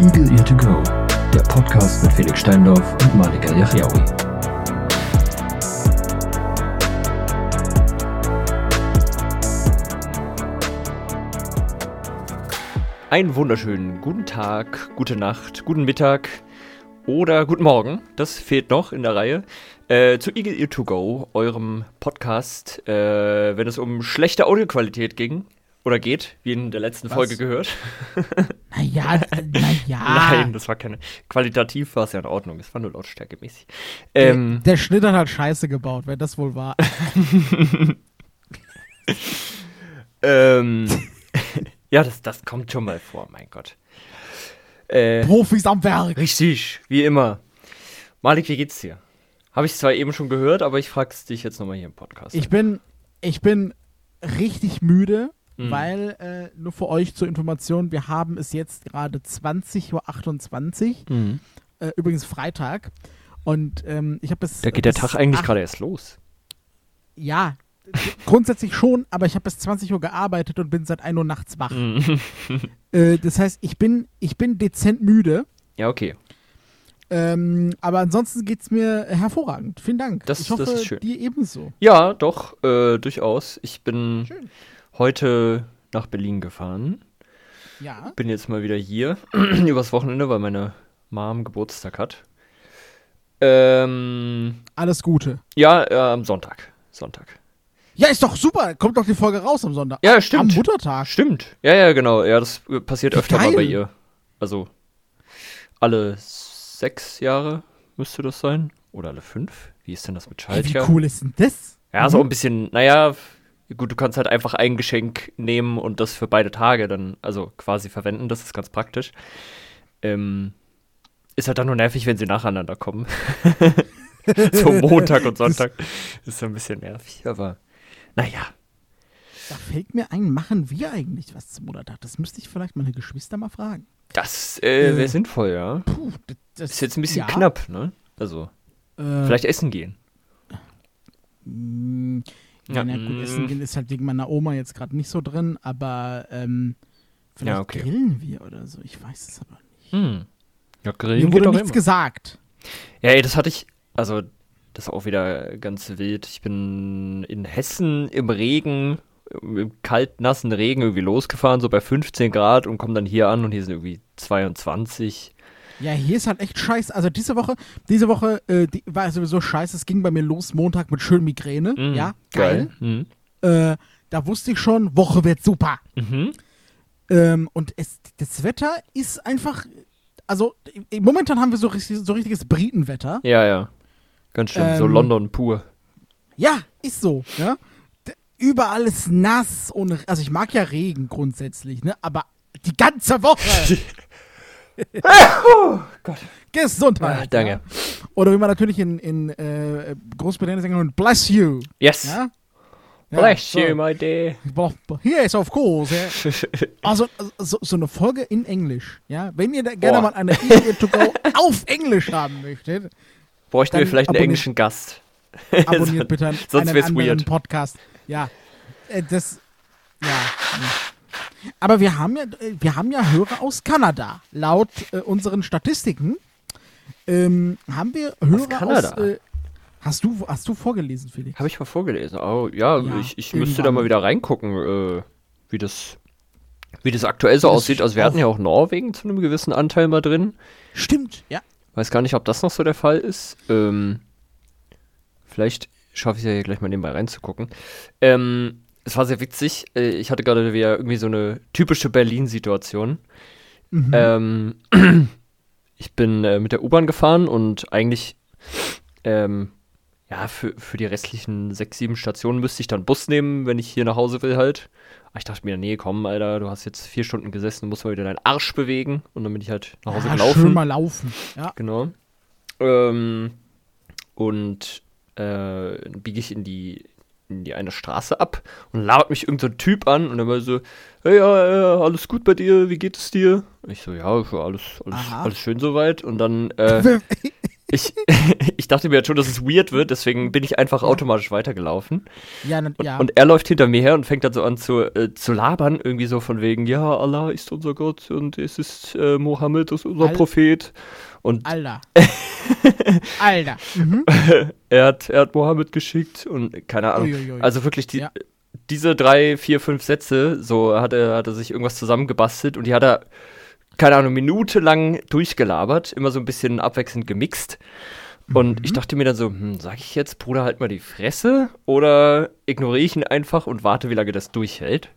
Eagle Ear to Go, der Podcast mit Felix Steindorf und Malika Yachiaoui. Einen wunderschönen guten Tag, gute Nacht, guten Mittag oder guten Morgen. Das fehlt noch in der Reihe. Äh, zu Eagle Ear to Go, eurem Podcast, äh, wenn es um schlechte Audioqualität ging oder geht, wie in der letzten Was? Folge gehört. Naja, naja. Nein, das war keine. Qualitativ war es ja in Ordnung. Es war nur lautstärkemäßig. Ähm, der, der Schnitter hat Scheiße gebaut, wenn das wohl war. ähm, ja, das, das kommt schon mal vor, mein Gott. Äh, Profis am Werk. richtig, wie immer. Malik, wie geht's dir? Habe ich zwar eben schon gehört, aber ich frag's dich jetzt nochmal hier im Podcast. Ich bin, ich bin richtig müde, Mhm. weil, äh, nur für euch zur Information, wir haben es jetzt gerade 20.28 Uhr, Mhm. äh, übrigens Freitag. Und ähm, ich habe es. Da geht der bis Tag eigentlich gerade erst los. Ja, grundsätzlich schon, aber ich habe bis 20 Uhr gearbeitet und bin seit 1 Uhr nachts wach. Mhm. Äh, das heißt, ich bin, ich bin dezent müde. Ja, okay. Ähm, aber ansonsten geht es mir hervorragend. Vielen Dank. Das- ich hoffe, das ist schön. dir ebenso. Ja, doch, äh, durchaus. Ich bin Schön. Heute nach Berlin gefahren. Ja. Bin jetzt mal wieder hier übers Wochenende, weil meine Mom Geburtstag hat. Ähm, Alles Gute. ja, äh, am Sonntag. Sonntag. Ja, ist doch super. Kommt doch die Folge raus am Sonntag. Ja, Am stimmt. Muttertag. Stimmt. Ja, ja, genau. Ja, das passiert Wie öfter mal geil. bei ihr. Also alle sechs Jahre müsste das sein. Oder alle fünf. Wie ist denn das mit Hey, wie Schaltjahr? cool ist denn das? Ja, so ein bisschen, naja, gut, du kannst halt einfach ein Geschenk nehmen und das für beide Tage dann, also quasi verwenden, das ist ganz praktisch. Ähm, ist halt dann nur nervig, wenn sie nacheinander kommen. so Montag und Sonntag. ist so ein bisschen nervig, aber naja. Da fällt mir ein, machen wir eigentlich was zum Muttertag? Das müsste ich vielleicht meine Geschwister mal fragen. Das äh, wäre Äh, sinnvoll, ja. Puh, das, Ist jetzt ein bisschen ja, knapp, ne? Also, Äh, vielleicht essen gehen. mh, ja, Ja, gut, mm. Essen gehen ist halt wegen meiner Oma jetzt gerade nicht so drin, aber ähm, vielleicht Ja, okay. grillen wir oder so. Ich weiß es aber nicht. Hm. Ja, Mir grillen geht wurde nichts immer. gesagt. Ja, ey, das hatte ich, also das ist auch wieder ganz wild. Ich bin in Hessen im Regen, im kalt, nassen Regen irgendwie losgefahren, so bei 15 Grad und komme dann hier an und hier sind irgendwie 22. Ja, hier ist halt echt scheiße. Also diese Woche, diese Woche äh, die war sowieso scheiße. Es ging bei mir los Montag mit schön Migräne. Mhm, Ja, geil. Mhm. Äh, da wusste ich schon, Woche wird super. Mhm. Ähm, und es, das Wetter ist einfach, also i- momentan haben wir so, richtig, so richtiges Britenwetter. Ja, ja. Ganz schön, so Ähm, London pur. Ja, ist so. Ja? D überall ist nass und also ich mag ja Regen grundsätzlich, ne? Aber die ganze Woche. oh Gott. Gesundheit. Ah, danke. Ja? Oder wie man natürlich in, in äh, Großbritannien sagen kann, bless you. Yes. Ja? Ja, Bless so. you, my dear. Yes, of course. Ja. Also so, so eine Folge in Englisch, ja. Wenn ihr gerne Boah. mal eine Eagle to go auf Englisch haben möchtet, Bräuchten wir vielleicht einen englischen Gast. abonniert bitte einen, Sonst einen anderen weird. Podcast. Ja, äh, das, ja. Aber wir haben ja, äh, wir haben ja Hörer aus Kanada. Laut äh, unseren Statistiken ähm, haben wir Hörer aus. Kanada? äh, hast du, hast du vorgelesen, Felix? Habe ich mal vorgelesen. Oh, ja, Ja, ich, ich müsste da mal wieder reingucken, äh, wie das wie das aktuell so Das aussieht. Also wir hatten ja auch Norwegen zu einem gewissen Anteil mal drin. Stimmt, ja. Weiß gar nicht, ob das noch so der Fall ist. Ähm, vielleicht schaffe ich es ja hier gleich mal nebenbei reinzugucken. Ähm, es war sehr witzig. Äh, ich hatte gerade wieder irgendwie so eine typische Berlin-Situation. Mhm. Ähm, ich bin äh, mit der U-Bahn gefahren und eigentlich, ähm, ja, für, für die restlichen sechs, sieben Stationen müsste ich dann Bus nehmen, wenn ich hier nach Hause will halt. Aber ich dachte mir, nee, komm, Alter, du hast jetzt vier Stunden gesessen, du musst mal wieder deinen Arsch bewegen. Und dann bin ich halt nach Hause ja, gelaufen. schön mal laufen. Ja. Genau. Ähm, und äh, biege ich in die, in die eine Straße ab und labert mich irgendein so Typ an und dann war so, hey, ja, ja, alles gut bei dir, wie geht es dir? Ich so, ja, ja, alles, alles, Aha. alles schön soweit. Und dann, äh, ich, ich dachte mir jetzt schon, dass es weird wird, deswegen bin ich einfach automatisch weitergelaufen. Ja, na, ja. Und er läuft hinter mir her und fängt dann so an zu, äh, zu labern, irgendwie so von wegen, ja, Allah ist unser Gott und es ist äh, Mohammed ist unser Al- Prophet. Und Alter. Alter. Mhm. er hat, er hat Mohammed geschickt und keine Ahnung. Uiuiui. Also wirklich die, Ja. diese drei, vier, fünf Sätze, so hat er, hat er sich irgendwas zusammengebastelt und die hat er, keine Ahnung, minutelang durchgelabert, immer so ein bisschen abwechselnd gemixt. Und Mhm. ich dachte mir dann so, hm, sag ich jetzt, Bruder, halt mal die Fresse oder ignoriere ich ihn einfach und warte, wie lange das durchhält?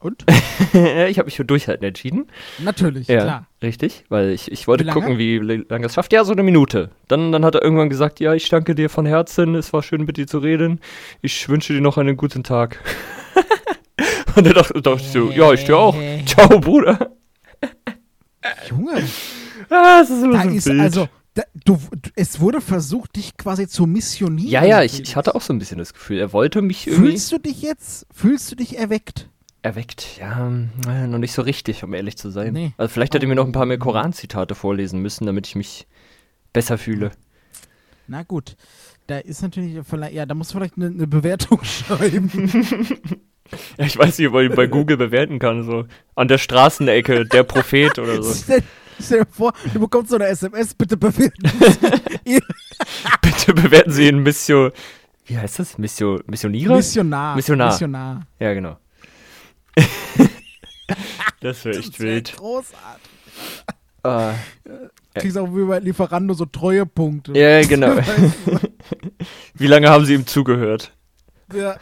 Und? ich habe mich für Durchhalten entschieden. Natürlich, Ja, klar. richtig, weil ich, ich wollte Wie gucken, wie lange es schafft. Ja, so eine Minute. Dann, dann hat er irgendwann gesagt, ja, ich danke dir von Herzen, es war schön mit dir zu reden. Ich wünsche dir noch einen guten Tag. Und er dachte, dachte ich so, ja, ich dir auch. Ciao, Bruder. Junge, Ah, das ist so da ein ist Bild. also, da, du, du, es wurde versucht, dich quasi zu missionieren. Ja, ja, ich, ich hatte auch so ein bisschen das Gefühl, er wollte mich irgendwie Fühlst du dich jetzt, fühlst du dich erweckt? erweckt. Ja, äh, noch nicht so richtig, um ehrlich zu sein. Nee. Also vielleicht hätte er mir noch ein paar mehr Koran-Zitate vorlesen müssen, damit ich mich besser fühle. Na gut, da ist natürlich vielleicht, ja, da musst du vielleicht eine, eine Bewertung schreiben. Ja, ich weiß nicht, ob man ihn bei Google bewerten kann, so an der Straßenecke, der Prophet oder so. Stell, stell dir vor, du bekommst so eine SMS, bitte bewerten. Sie Bitte bewerten Sie ihn Missio. Wie heißt das? Missio, Missionierer? Missionar. Missionar. Missionar. ja, genau. das wäre echt Das wär wild. Großartig. Ah, Kriegst auch wie bei Lieferando so Treuepunkte. ja, genau. Wie lange haben Sie ihm zugehört? Ja.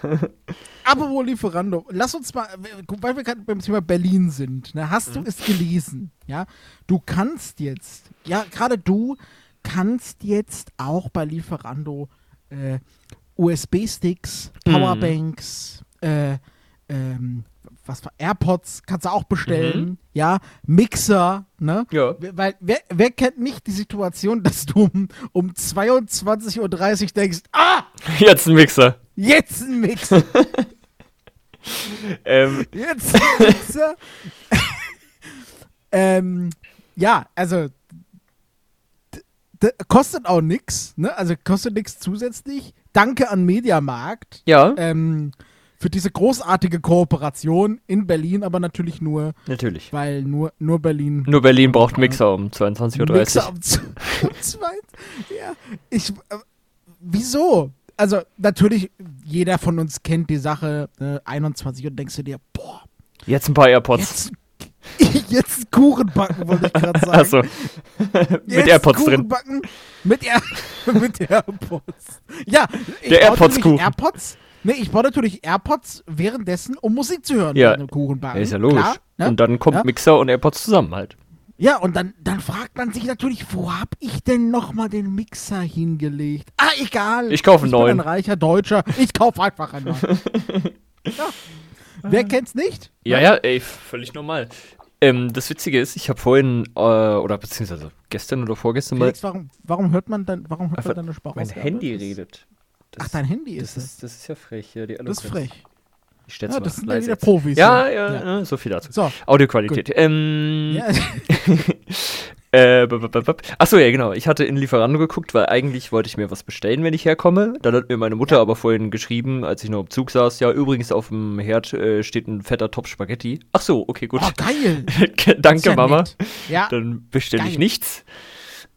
Apropos Lieferando, lass uns mal, weil wir gerade beim Thema Berlin sind, ne, hast Mhm. du es gelesen? Ja, du kannst jetzt, ja, gerade du kannst jetzt auch bei Lieferando äh, USB-Sticks, Mhm. Powerbanks, äh, ähm, was war, AirPods kannst du auch bestellen, Mhm. ja, Mixer, ne? Ja. Weil wer, wer kennt nicht die Situation, dass du um, um 22.30 Uhr denkst, ah, Jetzt ein Mixer. jetzt ein Mixer. Ähm, Jetzt ist er. ähm, ja, also kostet auch nix, ne? Also kostet nix zusätzlich. Danke an Mediamarkt ja, ähm, für diese großartige Kooperation in Berlin, aber natürlich nur, natürlich. weil nur, nur Berlin. Nur Berlin braucht Mixer um 22.30 Mixer Uhr. z- um zwei. Ja, ich. Äh, wieso? Also, natürlich, jeder von uns kennt die Sache, äh, 21 und denkst du dir, boah, Jetzt ein paar AirPods. Jetzt, jetzt Kuchen backen, wollte ich gerade sagen. Achso. Mit AirPods Kuchen drin. Backen mit, Air mit AirPods. Ja, ich Der baue AirPods-Kuchen. natürlich AirPods. Nee, ich baue natürlich AirPods währenddessen, um Musik zu hören. Ja. während dem Kuchen backen. Ja, ist ja logisch. Klar, ne? Und dann kommt Ja. Mixer und AirPods zusammen halt. Ja, und dann, dann fragt man sich natürlich, wo hab ich denn nochmal den Mixer hingelegt? Ah, egal. Ich kaufe einen Ich bin neuen. ein reicher Deutscher. Ich kaufe einfach einen neuen. ja. Wer kennt's nicht? Ja, ja, ey, völlig normal. Ähm, das Witzige ist, ich habe vorhin, äh, oder beziehungsweise gestern oder vorgestern mal Felix, warum, warum hört man dann, warum hört man deine Sprache? mein Handy redet. Das, Ach, dein Handy das ist es. ist, das ist ja frech, ja, die Das ist frech. Ich stell's Ja, mal das sind ja leise wieder jetzt. Profis. Ja, ja, Ja. ja, so viel dazu. So, Audioqualität. Ähm, ja, äh, Achso, ja, genau. Ich hatte in Lieferando geguckt, weil eigentlich wollte ich mir was bestellen, wenn ich herkomme. Dann hat mir meine Mutter aber vorhin geschrieben, als ich noch im Zug saß, ja, übrigens auf dem Herd äh, steht ein fetter Topf Spaghetti. Ach so, okay, gut. oh, geil. Danke, ja Mama. nett. Ja, Dann bestelle ich nichts.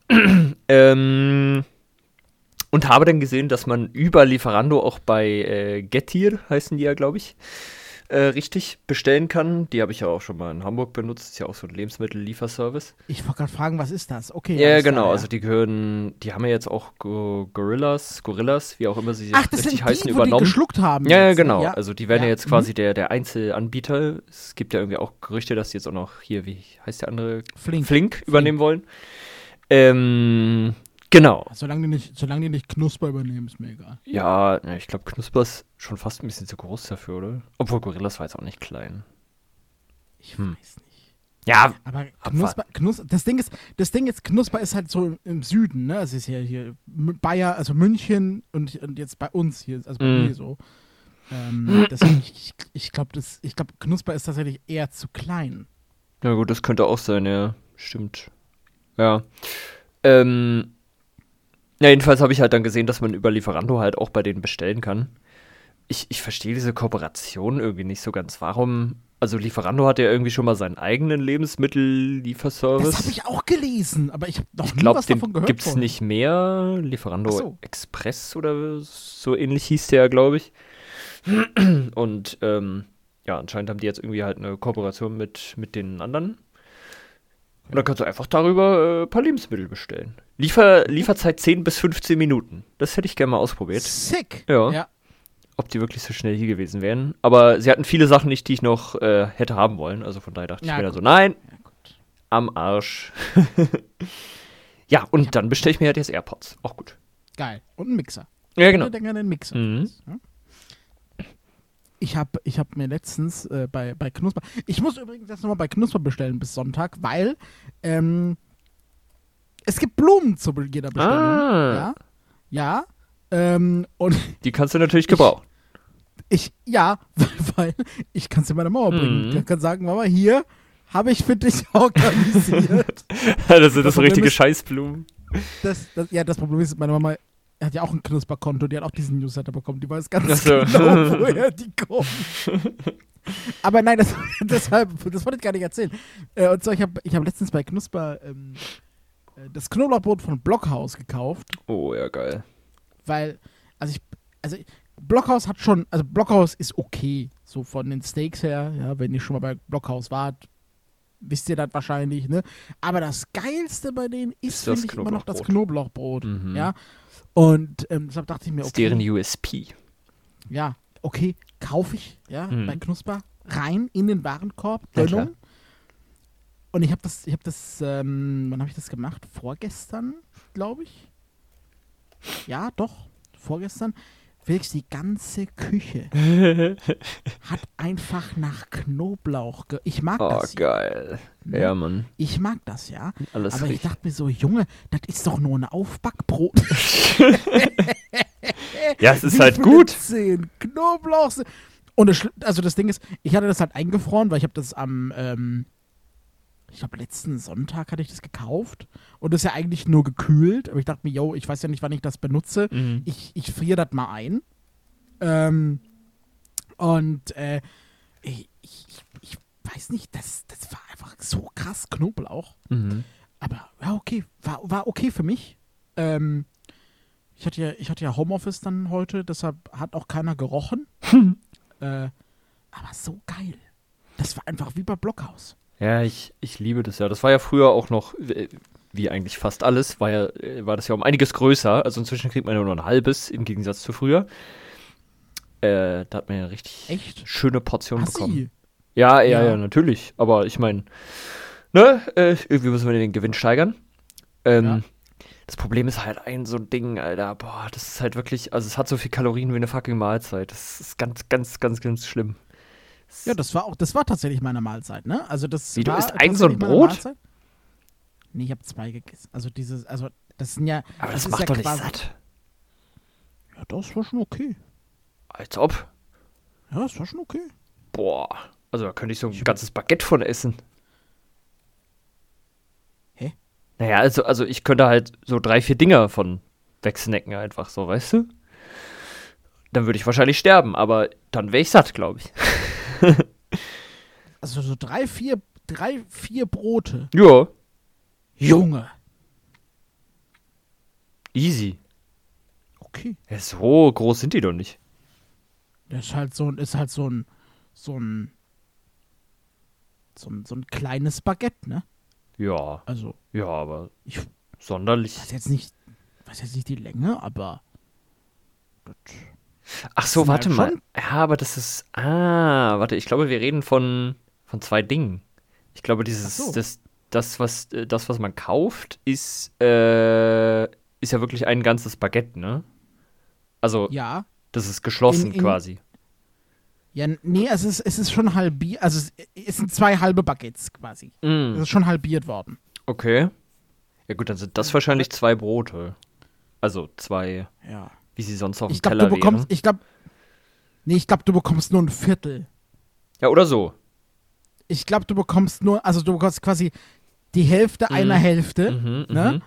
ähm, und habe dann gesehen, dass man über Lieferando auch bei äh, Getir, heißen die ja, glaube ich, äh, richtig bestellen kann. Die habe ich ja auch schon mal in Hamburg benutzt. Ist ja auch so ein Lebensmittellieferservice. ich wollte gerade fragen, was ist das? Okay. Ja, genau. klar, Also die gehören, die haben ja jetzt auch Go Gorillas, Gorillas, wie auch immer sie Ach, das richtig sind heißen, die, wo die übernommen. geschluckt haben. Ja, ja, genau. Also die werden ja, Ja, jetzt quasi der, der Einzelanbieter. Es gibt ja irgendwie auch Gerüchte, dass die jetzt auch noch hier, wie heißt der andere? Flink. Flink übernehmen wollen. Ähm, genau. Solange die, nicht, solange die nicht Knusper übernehmen, ist mir egal. Ja, ja, ich glaube, Knusper ist schon fast ein bisschen zu groß dafür, oder? Obwohl Gorillas war jetzt auch nicht klein. Ich Hm. weiß nicht. Ja, Aber Knusper, Knus das Ding ist, das Ding ist, Knusper ist halt so im Süden, ne? Es ist ja hier Bayer, also München und, und jetzt bei uns hier, also bei Mm. mir so. Ähm, deswegen, ich, ich glaube, das, ich glaube, Knusper ist tatsächlich eher zu klein. na gut, das könnte auch sein, ja. Stimmt. Ja. Ähm, Ja, jedenfalls habe ich halt dann gesehen, dass man über Lieferando halt auch bei denen bestellen kann. Ich, ich verstehe diese Kooperation irgendwie nicht so ganz. Warum? Also Lieferando hat ja irgendwie schon mal seinen eigenen Lebensmittellieferservice. Das habe ich auch gelesen, aber ich habe noch Ich nie glaube, was davon gehört. gibt es nicht mehr. Lieferando so. Express oder so ähnlich hieß der, glaube ich. Und ähm, ja, anscheinend haben die jetzt irgendwie halt eine Kooperation mit, mit den anderen. Und dann kannst du einfach darüber äh, ein paar Lebensmittel bestellen. Liefer, Lieferzeit 10 bis 15 Minuten. Das hätte ich gerne mal ausprobiert. Sick. Ja. ja. Ob die wirklich so schnell hier gewesen wären. Aber sie hatten viele Sachen nicht, die ich noch äh, hätte haben wollen. Also von daher dachte Ja, ich mir dann so, nein, Ja, am Arsch. ja, und dann bestelle ich mir halt jetzt AirPods. Auch gut. Geil. Und ein Mixer. Ja, genau. Ich denke an den Mixer. Mhm. Ich habe ich hab mir letztens äh, bei, bei Knusper. Ich muss übrigens jetzt nochmal bei Knusper bestellen bis Sonntag, weil ähm, es gibt Blumen zu jeder Bestellung. Ah. Ja. Ja. Ähm, und Die kannst du natürlich gebrauchen. ich, ja, weil ich kann es in meine Mauer bringen. Mhm. Ich kann sagen, Mama, hier habe ich für dich organisiert. das sind das so Problem richtige Scheißblumen. das, das, ja, das Problem ist, meine Mama hat ja auch ein Knusperkonto, die hat auch diesen Newsletter bekommen. Die weiß ganz so. genau, woher die kommen. Aber nein, das, deshalb, das wollte ich gar nicht erzählen. Äh, und zwar, ich habe ich hab letztens bei Knusper ähm, äh, das Knoblauchbrot von Blockhaus gekauft, Oh, ja, geil. weil, also ich, also Blockhaus hat schon, also Blockhaus ist okay, so von den Steaks her, ja, wenn ihr schon mal bei Blockhaus wart, wisst ihr das wahrscheinlich, ne? Aber das Geilste bei denen ist, Ist finde ich, immer noch das Knoblauchbrot. Knoblauchbrot, Mhm. ja. Und ähm, deshalb dachte ich mir, Das ist okay, deren USP. ja, okay, kaufe ich, ja, Mhm. bei Knusper, rein in den Warenkorb, Ja. Gönnung. Und ich habe das, ich habe das, ähm, wann habe ich das gemacht? Vorgestern, glaube ich. Ja, doch, vorgestern. Wirklich die ganze Küche hat einfach nach Knoblauch. Ge ich mag Oh, das. Ja. geil. Ne? Ja, Mann. Ich mag das ja. Alles Aber ich richtig. dachte mir so, Junge, das ist doch nur ein Aufbackbrot. Ja, es ist Wie halt gut. Zehen Knoblauch. Und das, also das Ding ist, ich hatte das halt eingefroren, weil ich habe das am, ähm, ich glaube letzten Sonntag hatte ich das gekauft und das ist ja eigentlich nur gekühlt. Aber ich dachte mir, yo, ich weiß ja nicht, wann ich das benutze. Mhm. Ich, ich friere das mal ein. Ähm, und äh, ich, ich, ich weiß nicht, das, das war einfach so krass Knoblauch. Mhm. Aber ja, okay, war, war okay für mich. Ähm, ich, hatte ja, ich hatte ja Homeoffice dann heute, deshalb hat auch keiner gerochen. äh, aber so geil. Das war einfach wie bei Blockhaus. Ja, ich, ich liebe das ja. Das war ja früher auch noch, wie eigentlich fast alles, war, ja, war das ja um einiges größer. Also inzwischen kriegt man ja nur ein halbes im Gegensatz zu früher. Äh, da hat man ja richtig Echt? schöne bekommen. Assi. Ja, ja, Ja. ja, natürlich. Aber ich meine, ne, äh, irgendwie müssen wir den Gewinn steigern. Ähm, Ja. Das Problem ist halt ein so ein Ding, Alter. Boah, das ist halt wirklich, also es hat so viel Kalorien wie eine fucking Mahlzeit. Das ist ganz, ganz, ganz, ganz schlimm. Ja, das war auch, das war tatsächlich meine Mahlzeit, ne? Also das Wie, du isst ein so ein Brot? Nee, ich habe zwei gegessen. Also dieses, also das sind ja. Aber das, ist macht ja doch nicht satt. Ja, das war schon okay. Als ob. Ja, das war schon okay. Boah. Also da könnte ich so ein ganzes Baguette von essen. Hä? Naja, also, also ich könnte halt so drei, vier Dinger von wegsnacken einfach so, weißt du? Dann würde ich wahrscheinlich sterben, aber dann wäre ich satt, glaube ich. Also so drei, vier, drei, vier Brote. Ja, Junge. easy. Okay. Ja, so groß sind die doch nicht. Das ist halt so ein, ist halt so ein, so ein, so ein, so ein kleines Baguette, ne? Ja, Also, ja, aber ich sonderlich. weiß jetzt nicht, weiß jetzt nicht die Länge, aber das, Ach so, warte halt mal. schon- Ja, aber das ist. Ah, warte, ich glaube, wir reden von, von zwei Dingen. Ich glaube, dieses, so. das, das, was, äh, das, was man kauft, ist, äh, ist ja wirklich ein ganzes Baguette, ne? Also, ja. das ist geschlossen In- in- quasi. Ja, nee, es ist, es ist schon halbiert, also es, es sind zwei halbe Baguettes quasi. Es Mm, ist schon halbiert worden. okay. Ja, gut, dann sind das wahrscheinlich zwei Brote. Also zwei, Ja. Wie sie sonst auf dem Ich glaube, Teller du bekommst, wären. ich glaube, nee, ich glaube, du bekommst nur ein Viertel. Ja, oder so. Ich glaube, du bekommst nur, also du bekommst quasi die Hälfte einer Hälfte. Mhm, ne? mhm.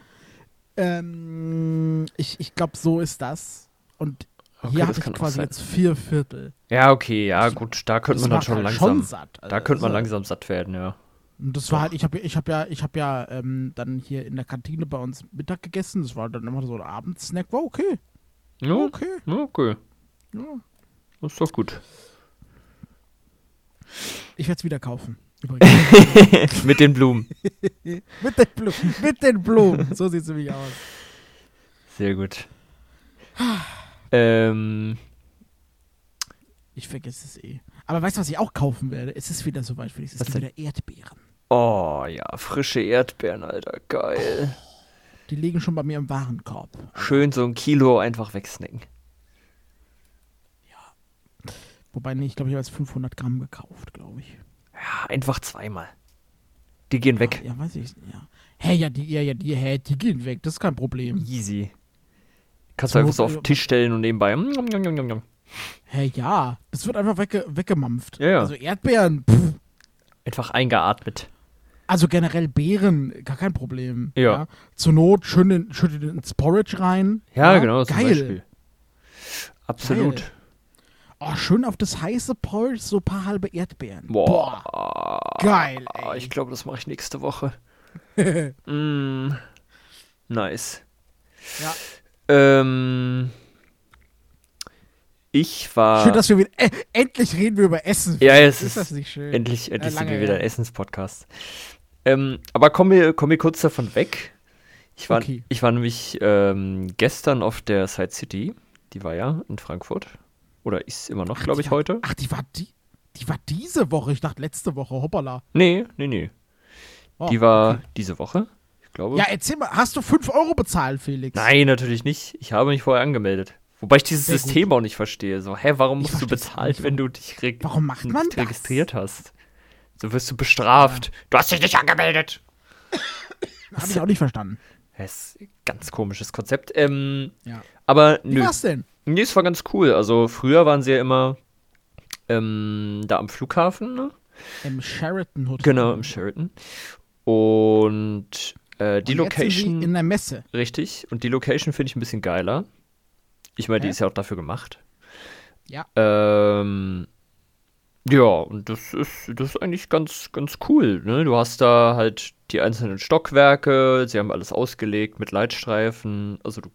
Ähm, ich ich glaube, so ist das. Und Okay, hier habe ich quasi jetzt vier Viertel. Ja, okay, ja, gut, da könnte man dann schon halt langsam. Schon satt. da Also, könnte man also, langsam satt werden, ja. Und das war halt, ich habe ich hab ja, ich habe ja ähm, dann hier in der Kantine bei uns Mittag gegessen. Das war dann immer so ein Abendsnack. War okay. Ja, Okay. ja, okay. Ja. Das ist doch gut. Ich werde es wieder kaufen. Mit den Blumen. mit, den Blumen, mit den Blumen. So sieht es nämlich aus. Sehr gut. ähm, Ich vergesse es eh. Aber weißt du, was ich auch kaufen werde? Es ist wieder soweit für dich. Es gibt wieder Erdbeeren. oh ja, frische Erdbeeren, Alter, geil. Die liegen schon bei mir im Warenkorb. Schön so ein Kilo einfach wegsnacken. Wobei, nee, ich glaube, ich habe jetzt 500 Gramm gekauft, glaube ich. Ja, einfach zweimal. Die gehen weg. Ja, weiß ich. Ja. Hä, ja, die, ja, ja, die, hä, die gehen weg. Das ist kein Problem. Easy. Kannst So, du einfach so auf den Tisch stellen und nebenbei. mm, mm, mm. Hä, ja. Das wird einfach wegge weggemampft. Ja, ja. Also Erdbeeren, pff. Einfach eingeatmet. Also generell Beeren, gar kein Problem. Ja. Zur Not schön, in, schön ins Porridge rein. Ja, genau, zum Geil. Absolut. Geil. Oh, schön auf das heiße Porridge so ein paar halbe Erdbeeren. Boah. Geil, Ah, ey. Ich glaube, das mache ich nächste Woche. mm, nice. Ja. Ähm, ich war. Schön, dass wir wieder. Äh, endlich reden wir über Essen. Ja, es ist, ist das nicht schön? endlich, endlich sind lange wir wieder ein Essenspodcast. Ähm, aber kommen wir, kommen wir kurz davon weg. Ich war, Okay. ich war nämlich ähm, gestern auf der Side City. Die war ja in Frankfurt. Oder ist immer noch, glaube ich, war- heute. Ach, die war die. Die war diese Woche. Ich dachte letzte Woche. Hoppala. Nee, nee, nee. Oh, Die war okay. diese Woche. Ich glaube. Ja, erzähl mal. Hast du 5 Euro bezahlt, Felix? Nein, natürlich nicht. Ich habe mich vorher angemeldet. Wobei ich dieses Sehr gut. System auch nicht verstehe. So, hä, warum Ich musst du nicht, wenn du dich Warum macht man nicht das? registriert hast? So wirst du bestraft. Du hast dich nicht angemeldet. Hab ich auch nicht verstanden. Das ist ein ganz komisches Konzept. Ähm, Ja. aber Wie nö. war's denn? Nee, es war ganz cool. Also früher waren sie ja immer ähm, da am Flughafen, ne? Im Sheraton Hotel. Genau, im Sheraton. Und äh, die Und Location, in der Messe. richtig. Und die Location finde ich ein bisschen geiler. Ich meine, die ist ja auch dafür gemacht. Ja. Ähm, ja, und das ist, das ist eigentlich ganz, ganz cool. Ne? Du hast da halt die einzelnen Stockwerke, sie haben alles ausgelegt mit Leitstreifen. Also du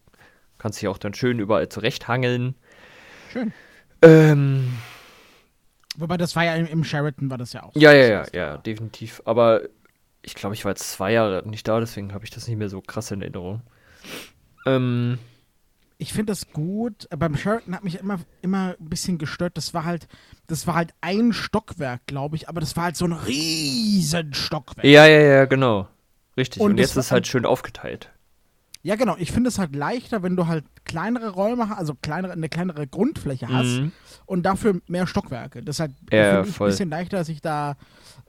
kannst dich auch dann schön überall zurechthangeln. Schön. Ähm, Wobei, das war ja im, im Sheraton, war das ja auch. so. ja, ja, Das ja, heißt, ja, definitiv. Aber ich glaube, ich war jetzt zwei Jahre nicht da, deswegen habe ich das nicht mehr so krass in Erinnerung. Ähm, Ich finde das gut. Beim Sheraton hat mich immer, immer ein bisschen gestört. Das war halt, das war halt ein Stockwerk, glaube ich, aber das war halt so ein riesen Stockwerk. ja, ja, ja, genau. Richtig. Und Und, jetzt ist es halt schön aufgeteilt. Ja, genau. Ich finde es halt leichter, wenn du halt kleinere Räume hast, also kleinere, eine kleinere Grundfläche hast Mhm. und dafür mehr Stockwerke. Das ist halt Ja, ein bisschen leichter, sich da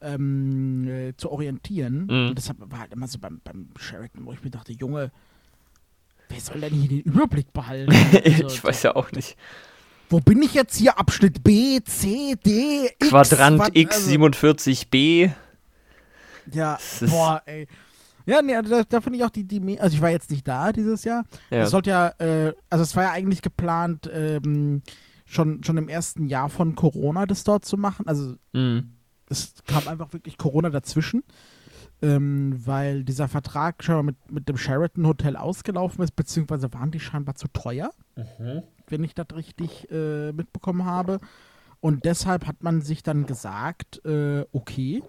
ähm, äh, zu orientieren. Mhm. Und deshalb war halt immer so beim, beim Sheraton, wo ich mir dachte, Junge, wer soll denn hier den Überblick behalten? Also, ich weiß ja auch nicht. Wo bin ich jetzt hier? Abschnitt B, C, D, X? Quadrant was- X also- 47b. Ja, Das ist- boah, ey. Ja, nee, also da, da finde ich auch die, die, also ich war jetzt nicht da dieses Jahr. Ja. Es sollte ja, äh, also es war ja eigentlich geplant, ähm, schon, schon im ersten Jahr von Corona das dort zu machen. Also Mhm. es kam einfach wirklich Corona dazwischen, ähm, weil dieser Vertrag schon mit, mit dem Sheraton Hotel ausgelaufen ist, beziehungsweise waren die scheinbar zu teuer, wenn ich das richtig äh, mitbekommen habe. Und deshalb hat man sich dann gesagt, äh, okay,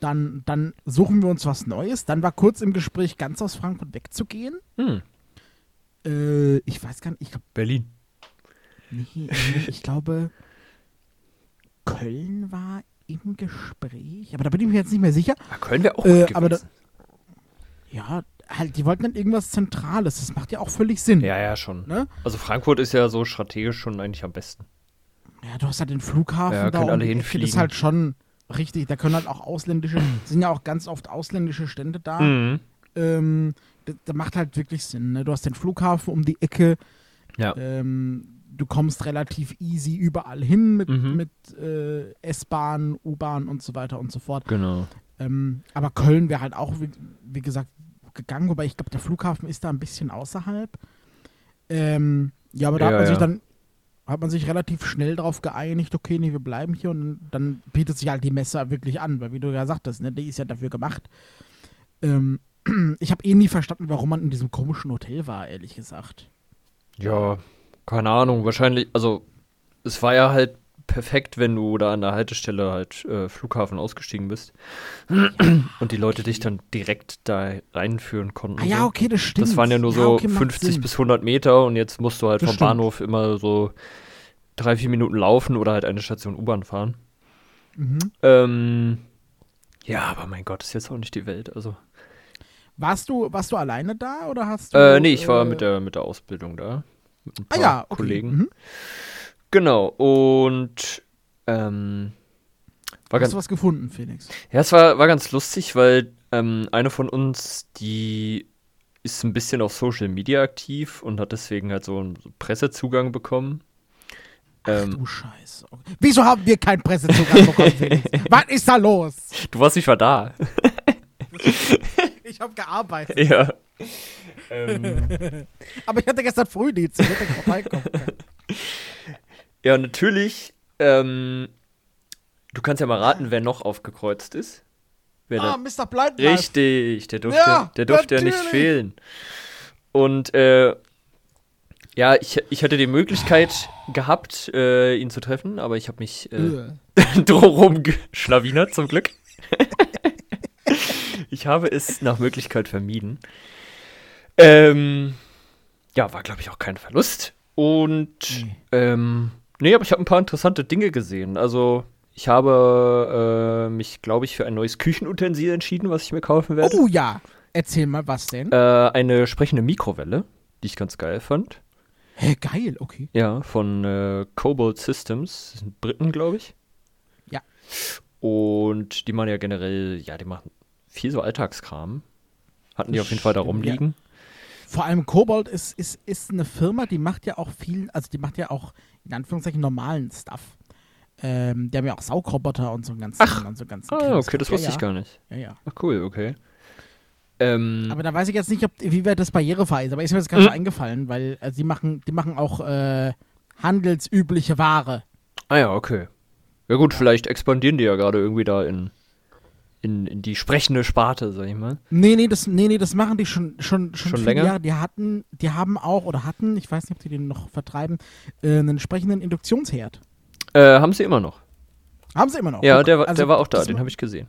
dann, dann suchen wir uns was Neues. Dann war kurz im Gespräch, ganz aus Frankfurt wegzugehen. Hm. Äh, ich weiß gar nicht, ich glaube, Berlin. nee, ich glaube, Köln war im Gespräch, aber da bin ich mir jetzt nicht mehr sicher. Ah, Köln wäre auch Äh, aber da-. Ja, halt, die wollten dann irgendwas Zentrales. Das macht ja auch völlig Sinn. Ja, ja, schon. Ne? Also Frankfurt ist ja so strategisch schon eigentlich am besten. Ja, du hast halt den Flughafen Ja, da können alle Ecke. Das hinfliegen. ist halt schon richtig. Da können halt auch ausländische, sind ja auch ganz oft ausländische Stände da. Mhm. Ähm, das macht halt wirklich Sinn. Ne? Du hast den Flughafen um die Ecke. Ja. Ähm, du kommst relativ easy überall hin mit, Mhm. mit äh, S-Bahn, U-Bahn und so weiter und so fort. Genau. Ähm, aber Köln wäre halt auch, wie, wie gesagt, gegangen, wobei ich glaube, der Flughafen ist da ein bisschen außerhalb. Ähm, ja, aber da Ja, hat man sich ja. dann hat man sich relativ schnell darauf geeinigt, okay, nee, wir bleiben hier und dann bietet sich halt die Messe wirklich an, weil wie du ja sagtest, ne, die ist ja dafür gemacht. Ähm, ich habe eh nie verstanden, warum man in diesem komischen Hotel war, ehrlich gesagt. Ja, keine Ahnung, wahrscheinlich, also es war ja halt perfekt, wenn du da an der Haltestelle halt äh, Flughafen ausgestiegen bist und die Leute dich dann direkt da reinführen konnten. Ah ja, so. okay, das stimmt. Das waren ja nur Ja, so okay, macht 50 Sinn. bis 100 Meter und jetzt musst du halt Das vom stimmt. Bahnhof immer so drei, vier Minuten laufen oder halt eine Station U-Bahn fahren. Mhm. Ähm, ja, aber mein Gott, ist jetzt auch nicht die Welt. Also, Warst du, warst du alleine da oder hast du. äh, nee, ich war äh, mit der, mit der Ausbildung da. Mit ein Ah paar ja, okay. Kollegen. Mhm. Genau, und ähm, war Hast du was gefunden, Felix? ja, es war, war ganz lustig, weil ähm, eine von uns, die ist ein bisschen auf Social Media aktiv und hat deswegen halt so einen Pressezugang bekommen. Ähm, Du Scheiße. Wieso haben wir keinen Pressezugang bekommen, Felix? Was ist da los? du warst nicht mal da. Ich habe gearbeitet. ja. ähm, Aber ich hatte gestern Frühdienst. Ich hätte vorbeikommen können. ja, natürlich. Ähm, du kannst ja mal raten, wer noch aufgekreuzt ist. Wer Ah, Mr. Blind Richtig, der durfte, Ja, der durfte ja nicht fehlen. Und äh, ja, ich, ich hatte die Möglichkeit gehabt, äh, ihn zu treffen, aber ich habe mich äh, drumherum geschlawinert, zum Glück. ich habe es nach Möglichkeit vermieden. Ähm, ja, war, glaube ich, auch kein Verlust. Und Nee. ähm, nee, aber ich habe ein paar interessante Dinge gesehen. Also, ich habe äh, mich, glaube ich, für ein neues Küchenutensil entschieden, was ich mir kaufen werde. Oh ja. Erzähl mal, was denn? Äh, eine sprechende Mikrowelle, die ich ganz geil fand. Hä, geil, okay. Ja, von äh, Cobalt Systems, das sind Briten, glaube ich. Ja. Und die machen ja generell, ja, die machen viel so Alltagskram. Hatten die auf jeden Fall da Stimmt, ja. rumliegen. Vor allem Kobold ist, ist, ist eine Firma, die macht ja auch viel, also die macht ja auch in Anführungszeichen normalen Stuff. Ähm, die haben ja auch Saugroboter und so einen ganzen, Ach. und so ganzen Ah, Krams. okay, das ja, wusste ja. ich gar nicht. Ja, ja. Ach, cool, okay. Ähm, Aber da weiß ich jetzt nicht, ob, wie weit das barrierefrei ist. Aber ist mir jetzt gerade Mhm. eingefallen, weil äh, die machen, die machen auch äh, handelsübliche Ware. ah ja, okay. Ja gut, vielleicht expandieren die ja gerade irgendwie da in, in, in die sprechende Sparte, sag ich mal. Nee, nee, das, nee, nee, das machen die schon, schon, schon, Schon länger? Jahre. Die hatten, die haben auch, oder hatten, ich weiß nicht, ob die den noch vertreiben, äh, einen entsprechenden Induktionsherd. Äh, haben sie immer noch. Haben sie immer noch. Ja, Guck, der, war also der war auch da, den habe ich gesehen.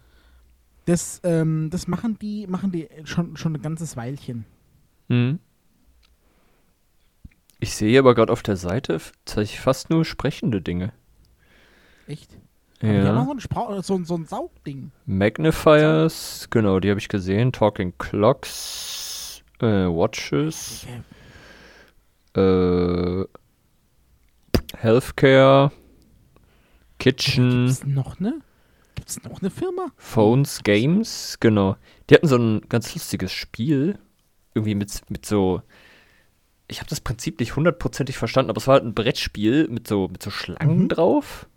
Das, ähm, das machen die, machen die schon, schon ein ganzes Weilchen. Mhm. Ich sehe aber gerade auf der Seite fast nur sprechende Dinge. Echt? Aber Die haben auch Ja. so ein, so, so ein Saugding. Magnifiers, genau, die habe ich gesehen. Talking Clocks, äh, Watches, äh, Healthcare, Kitchen, Gibt's noch eine? Gibt's noch eine Firma? Phones, Games, genau. Die hatten so ein ganz lustiges Spiel. Irgendwie mit, mit so. Ich habe das Prinzip nicht hundertprozentig verstanden, aber es war halt ein Brettspiel mit so, mit so Schlangen Mhm. drauf.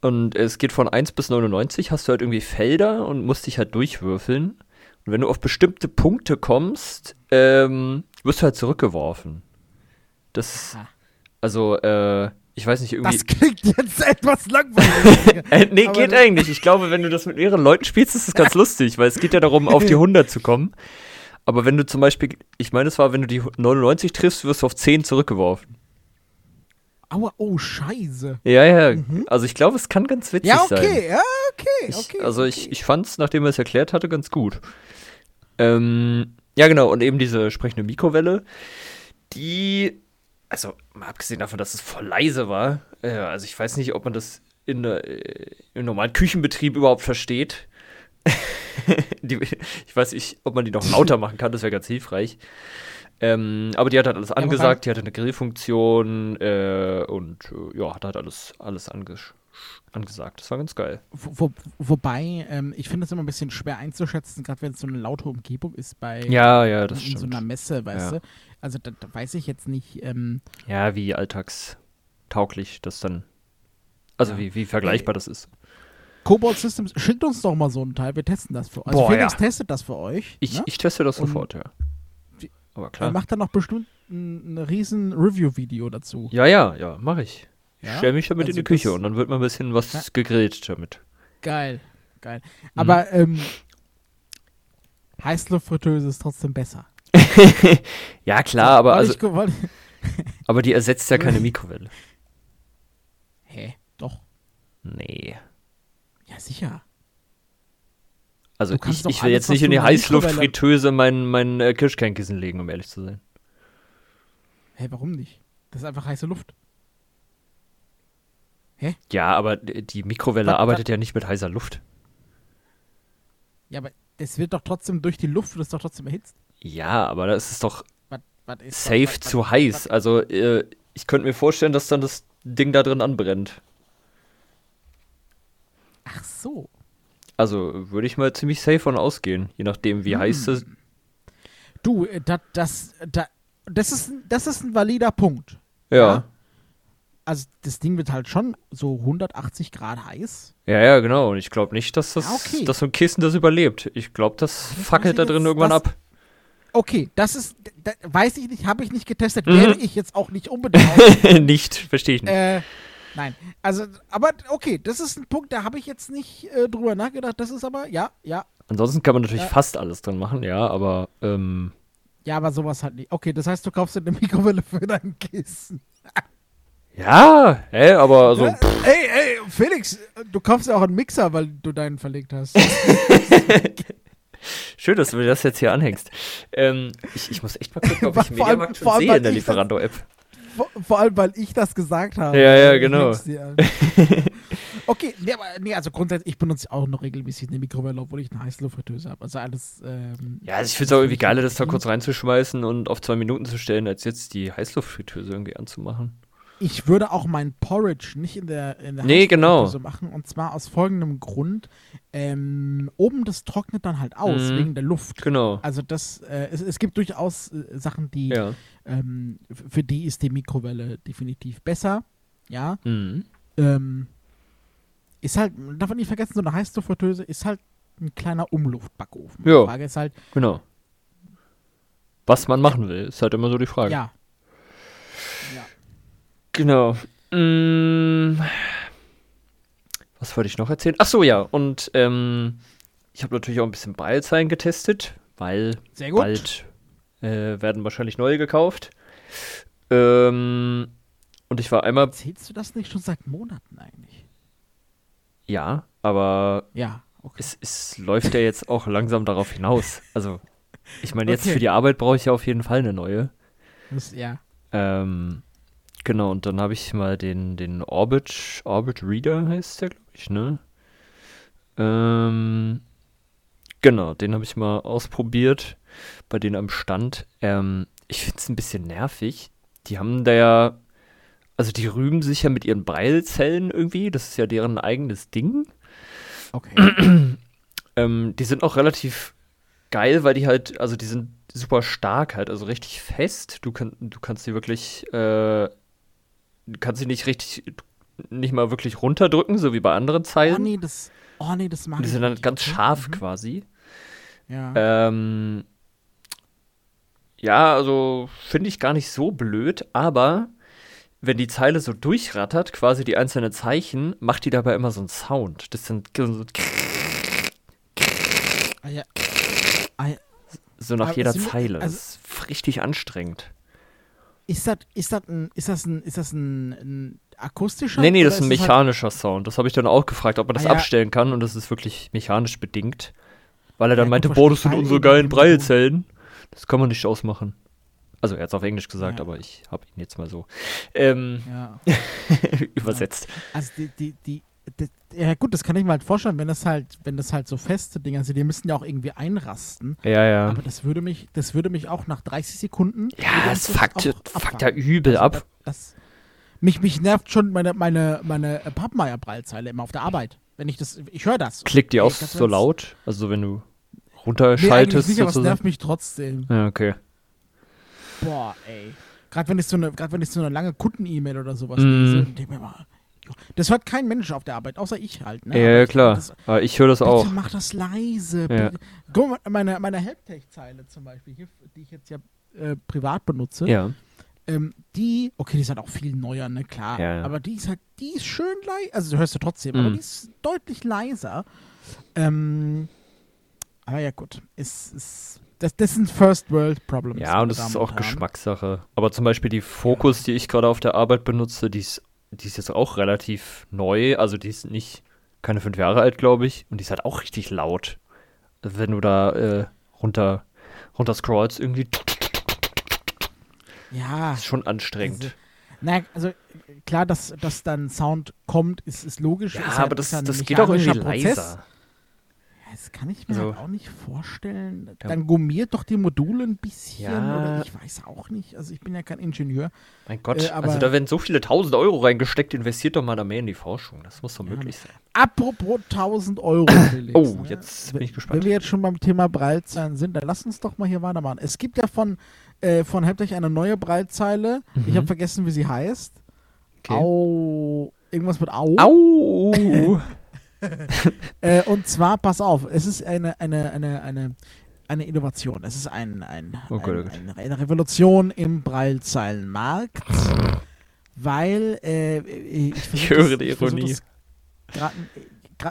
Und es geht von 1 bis 99, hast du halt irgendwie Felder und musst dich halt durchwürfeln. Und wenn du auf bestimmte Punkte kommst, ähm, wirst du halt zurückgeworfen. Das, Aha. also, äh, ich weiß nicht, irgendwie. Das klingt jetzt etwas langweilig. Äh, nee, Aber geht eigentlich. Ich glaube, wenn du das mit mehreren Leuten spielst, ist das ganz lustig, weil es geht ja darum, auf die 100 zu kommen. Aber wenn du zum Beispiel, ich meine, es war, wenn du die 99 triffst, wirst du auf 10 zurückgeworfen. Aua, oh, scheiße. Ja, ja. Mhm. Also ich glaube, es kann ganz witzig Ja, sein. okay, ja, okay, Ich, okay. also okay. ich, ich fand es, nachdem er es erklärt hatte, ganz gut. Ähm, ja, genau. Und eben diese sprechende Mikrowelle, die, also mal abgesehen davon, dass es voll leise war, äh, also ich weiß nicht, ob man das in, äh, im normalen Küchenbetrieb überhaupt versteht. die, ich weiß nicht, ob man die noch lauter machen kann, das wäre ganz hilfreich. Ähm, aber die hat halt alles angesagt, die hatte eine Grillfunktion äh, und äh, ja, hat halt alles, alles anges angesagt. Das war ganz geil. Wo, wo, wobei, ähm, ich finde es immer ein bisschen schwer einzuschätzen, gerade wenn es so eine laute Umgebung ist bei Ja, ja, das in so stimmt. einer Messe, weißt Ja. du? Also da, da weiß ich jetzt nicht, ähm, Ja, wie alltagstauglich das dann. Also Ja. wie, wie vergleichbar das ist. Cobalt Systems, schickt uns doch mal so ein Teil, wir testen das für euch. Also Boah, Felix ja. testet das für euch. Ich, ne? ich teste das Und- sofort, ja. Aber Er klar. macht dann noch bestimmt ein, ein riesen Review-Video dazu. Ja, ja, ja, mache ich. Ja? Stell mich damit Also in die Küche und dann wird mal ein bisschen was Ja. gegrillt damit. Geil, geil. Mhm. Aber ähm, Heißluftfritteuse ist trotzdem besser. Ja, klar, aber, also, ich, aber die ersetzt ja keine Mikrowelle. hä? Doch. Nee. Ja, sicher. Also ich, doch ich will jetzt was nicht in die Heißluftfritteuse mein, mein äh, Kirschkernkissen legen, um ehrlich zu sein. Hä, warum nicht? Das ist einfach heiße Luft. Ja, aber die Mikrowelle Was- arbeitet ja nicht mit heißer Luft. Ja, aber es wird doch trotzdem durch die Luft, wird es doch trotzdem erhitzt. Ja, aber das ist doch Was, was ist safe was, was, zu heiß. Also äh, ich könnte mir vorstellen, dass dann das Ding da drin anbrennt. Ach so. Also würde ich mal ziemlich safe von ausgehen, je nachdem wie Hm. heiß das. Du, äh, dat, das, da, das, ist, das ist ein valider Punkt. Ja. Also das Ding wird halt schon so 180 Grad heiß. Ja, ja, genau. Und ich glaube nicht, dass das, Ah, okay. dass so ein Kissen das überlebt. Ich glaube, das Das fackelt da ich drin irgendwann das- ab. Okay, das ist, da, weiß ich nicht, habe ich nicht getestet, Mhm. werde ich jetzt auch nicht unbedingt. nicht, verstehe ich nicht. äh, nein, also, aber okay, das ist ein Punkt, da habe ich jetzt nicht äh, drüber nachgedacht. Das ist aber, ja, ja, Ansonsten kann man natürlich Ja. fast alles drin machen, ja, aber ähm, ja, aber sowas halt nicht. Okay, das heißt, du kaufst dir eine Mikrowelle für dein Kissen. ja, hä, aber also, Ja, ey, ey, Felix, du kaufst ja auch einen Mixer, weil du deinen verlegt hast. schön, dass du mir das jetzt hier anhängst. Ähm, ich, ich muss echt mal gucken, ob ich Vor allem- Mediamarkt schon sehe in der Lieferando-App. Vor, vor allem, weil ich das gesagt habe. Ja, ja, genau. okay, nee, aber, nee, also grundsätzlich, ich benutze auch noch regelmäßig eine Mikrowelle, obwohl ich eine Heißluftfritteuse habe. Also alles, ähm, Ja, also ich finde es auch irgendwie geiler, das da legitim. kurz reinzuschmeißen und auf zwei Minuten zu stellen, als jetzt die Heißluftfritteuse irgendwie anzumachen. Ich würde auch mein Porridge nicht in der, in der Nee, genau. Heißluftfritteuse machen. Und zwar aus folgendem Grund. Ähm, oben, das trocknet dann halt aus, Mhm. wegen der Luft. Genau. Also das, äh, es, es gibt durchaus äh, Sachen, die, Ja. Ähm, für die ist die Mikrowelle definitiv besser. Ja. Mhm. Ähm, ist halt, darf man nicht vergessen, so eine Heißluftfritteuse ist halt ein kleiner Umluftbackofen. Ja. Die Frage ist halt, Genau. Was man machen will, ist halt immer so die Frage. ja. Ja. Genau. Mm, was wollte ich noch erzählen? Ach so, ja. Und ähm, ich habe natürlich auch ein bisschen Breilzeilen getestet, weil Sehr gut. bald äh, werden wahrscheinlich neue gekauft. Ähm, und ich war einmal, Erzählst du das nicht schon seit Monaten eigentlich? ja, aber Ja, okay. es, es läuft ja jetzt auch langsam darauf hinaus. Also, ich meine, jetzt Okay. für die Arbeit brauche ich ja auf jeden Fall eine neue. Das, ja. Ähm, genau, und dann habe ich mal den, den Orbit, Orbit Reader heißt der, glaube ich, ne? Ähm, genau, den habe ich mal ausprobiert bei denen am Stand. Ähm, ich finde es ein bisschen nervig. Die haben da ja, also die rühmen sich ja mit ihren Breilzellen irgendwie, das ist ja deren eigenes Ding. Okay. Ähm, die sind auch relativ geil, weil die halt, also die sind super stark halt, also richtig fest. Du, kann, du kannst die wirklich, äh, du kannst sie nicht richtig, nicht mal wirklich runterdrücken, so wie bei anderen oh Zeilen. nee, das, oh nee, das mag die sind dann ganz scharf Mhm. quasi. Ja. Ähm, ja, also finde ich gar nicht so blöd, aber wenn die Zeile so durchrattert, quasi die einzelnen Zeichen, macht die dabei immer so einen Sound. Das sind so, ah, ja. Ah, ja. so nach Aber jeder sie Zeile. also- das ist richtig anstrengend. Ist das, ist das ein, ist das ein, ist das ein, ein akustischer? Nee, nee, das ist ein halt- mechanischer Sound. Das habe ich dann auch gefragt, ob man das Ah, ja. abstellen kann und das ist wirklich mechanisch bedingt. Weil er dann Ja, meinte, boah, das sind unsere geilen. Breilzellen. Das kann man nicht ausmachen. Also er hat es auf Englisch gesagt, Ja. aber ich habe ihn jetzt mal so ähm, Ja. übersetzt. Also die, die, die, die, ja gut, das kann ich mir halt vorstellen, wenn das halt, wenn das halt so feste Dinger sind, die müssen ja auch irgendwie einrasten. Ja, ja. Aber das würde mich, das würde mich auch nach 30 Sekunden. Ja, das fuckt, fuckt ja übel Also ab. Das, mich, mich nervt schon meine, meine, meine äh, Pappmeier-Breilzeile immer auf der Arbeit. Wenn ich das, ich höre das. Klickt die auch so laut? Also wenn du Nee, runterschaltest nicht, aber es nervt mich trotzdem. Ja, okay. Boah, ey. Gerade wenn ich so eine, gerade wenn ich so eine lange Kunden-E-Mail oder sowas Mhm. lese denke mir mal, Das hört kein Mensch auf der Arbeit, außer ich halt. Ne? Ja, Aber ja, klar. Das, Aber ich höre das auch. mach das leise. Ja. Guck mal, meine, meine Helptech-Zeile zum Beispiel, hier, die ich jetzt ja äh, privat benutze, Ja. ähm, die, okay, die ist halt auch viel neuer, ne, klar. Ja. Aber die ist halt, die ist schön leise, also du hörst du trotzdem, aber Mhm. die ist deutlich leiser. Ähm, aber ja, gut, ist, ist, das, das sind First World Problems. Ja, und das ist auch. Geschmackssache. Aber zum Beispiel die Fokus, die ich gerade auf der Arbeit benutze, die ist, die ist jetzt auch relativ neu. Also die ist nicht, keine fünf Jahre alt, glaube ich. Und die ist halt auch richtig laut. Wenn du da äh, runter, runter scrollst, irgendwie, Ja. ist schon anstrengend. Also, na, also klar, dass, dass dann Sound kommt, ist, ist logisch. ja, ist aber ist das, ja das geht auch irgendwie Prozess. leiser. Das kann ich mir Also- halt auch nicht vorstellen. Dann gummiert doch die Module ein bisschen Ja. oder ich weiß auch nicht. Also ich bin ja kein Ingenieur. Mein Gott, Äh, aber- also da werden so viele tausend Euro reingesteckt, investiert doch mal da mehr in die Forschung. Das muss doch Ja, möglich sein. Apropos 1000 Euro, Felix. Oh, ne? jetzt bin ich Wenn gespannt. wir jetzt schon beim Thema Breilzeilen sind, dann lass uns doch mal hier weitermachen. Es gibt ja von, äh, von Heptech eine neue Breilzeile. Ich Mhm. habe vergessen, wie sie heißt. Okay. Au. Irgendwas mit Au. Au! Äh, und zwar, pass auf, es ist eine, eine, eine, eine, eine Innovation. Es ist ein, ein, Oh oh Gott. ein, eine, Revolution im Breilzeilenmarkt, weil äh, ich, Ich höre die ich Ironie. gerade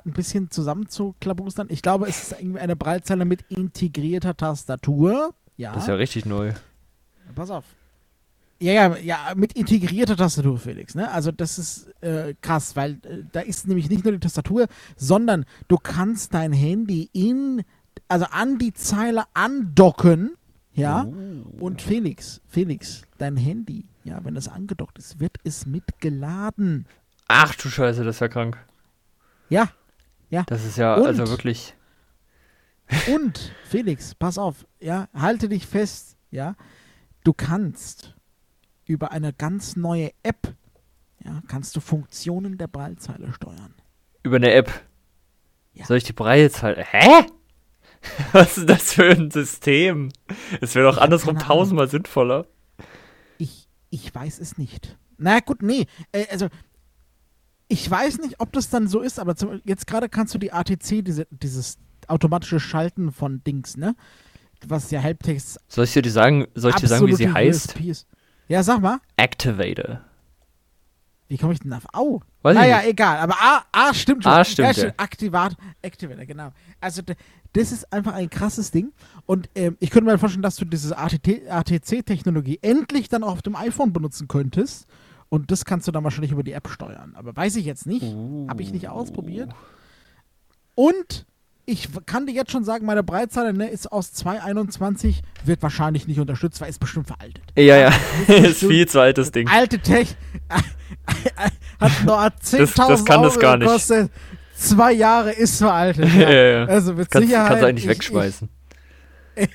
ein bisschen zusammenzuklabustern. Ich glaube, es ist irgendwie eine Breilzeile mit integrierter Tastatur. Ja, Das ist ja richtig neu. pass auf. Ja, ja, ja, mit integrierter Tastatur, Felix. Ne? Also das ist äh, krass, weil äh, da ist nämlich nicht nur die Tastatur, sondern du kannst dein Handy in, also an die Zeile andocken, ja. Oh. Und Felix, Felix, dein Handy, ja, wenn es angedockt ist, wird es mitgeladen. Ach du Scheiße, das ist ja krank. Ja. Das ist ja Und? also wirklich. Und Felix, pass auf, ja, halte dich fest, ja. Du kannst über eine ganz neue App, ja, kannst du Funktionen der Breilzeile steuern. Über eine App. Ja. Soll ich die Breilzeile. Hä? Was ist das für ein System? Es wäre doch hab andersrum Ahnung. tausendmal sinnvoller. Ich, ich weiß es nicht. Na gut, nee, äh, also ich weiß nicht, ob das dann so ist, aber zum, jetzt gerade kannst du die ATC, diese, dieses automatische Schalten von Dings, ne? Was ja Helptext Soll ich dir sagen, soll ich dir sagen, wie sie heißt? Ist. Ja, sag mal, Activator. wie komme ich denn auf Au? Weiß naja, egal, aber A, A stimmt schon. A stimmt, ja. ja. Aktivat, Activator, genau. Also das ist einfach ein krasses Ding. Und ähm, ich könnte mir vorstellen, dass du diese ATC-Technologie endlich dann auch auf dem iPhone benutzen könntest. Und das kannst du dann wahrscheinlich über die App steuern. Aber weiß ich jetzt nicht. Habe ich nicht ausprobiert. Und ich kann dir jetzt schon sagen, meine Breitzeile ne, ist aus 221, wird wahrscheinlich nicht unterstützt, weil ist bestimmt veraltet. Ja, ja. ist ist viel zu altes Ding. Alte Tech hat nur 10.000 das kann Euro das gar nicht. gekostet. Zwei Jahre ist veraltet. Ja, Ja. ja. Also mit Kannst, Sicherheit. kannst du eigentlich ich, wegschmeißen. Ich,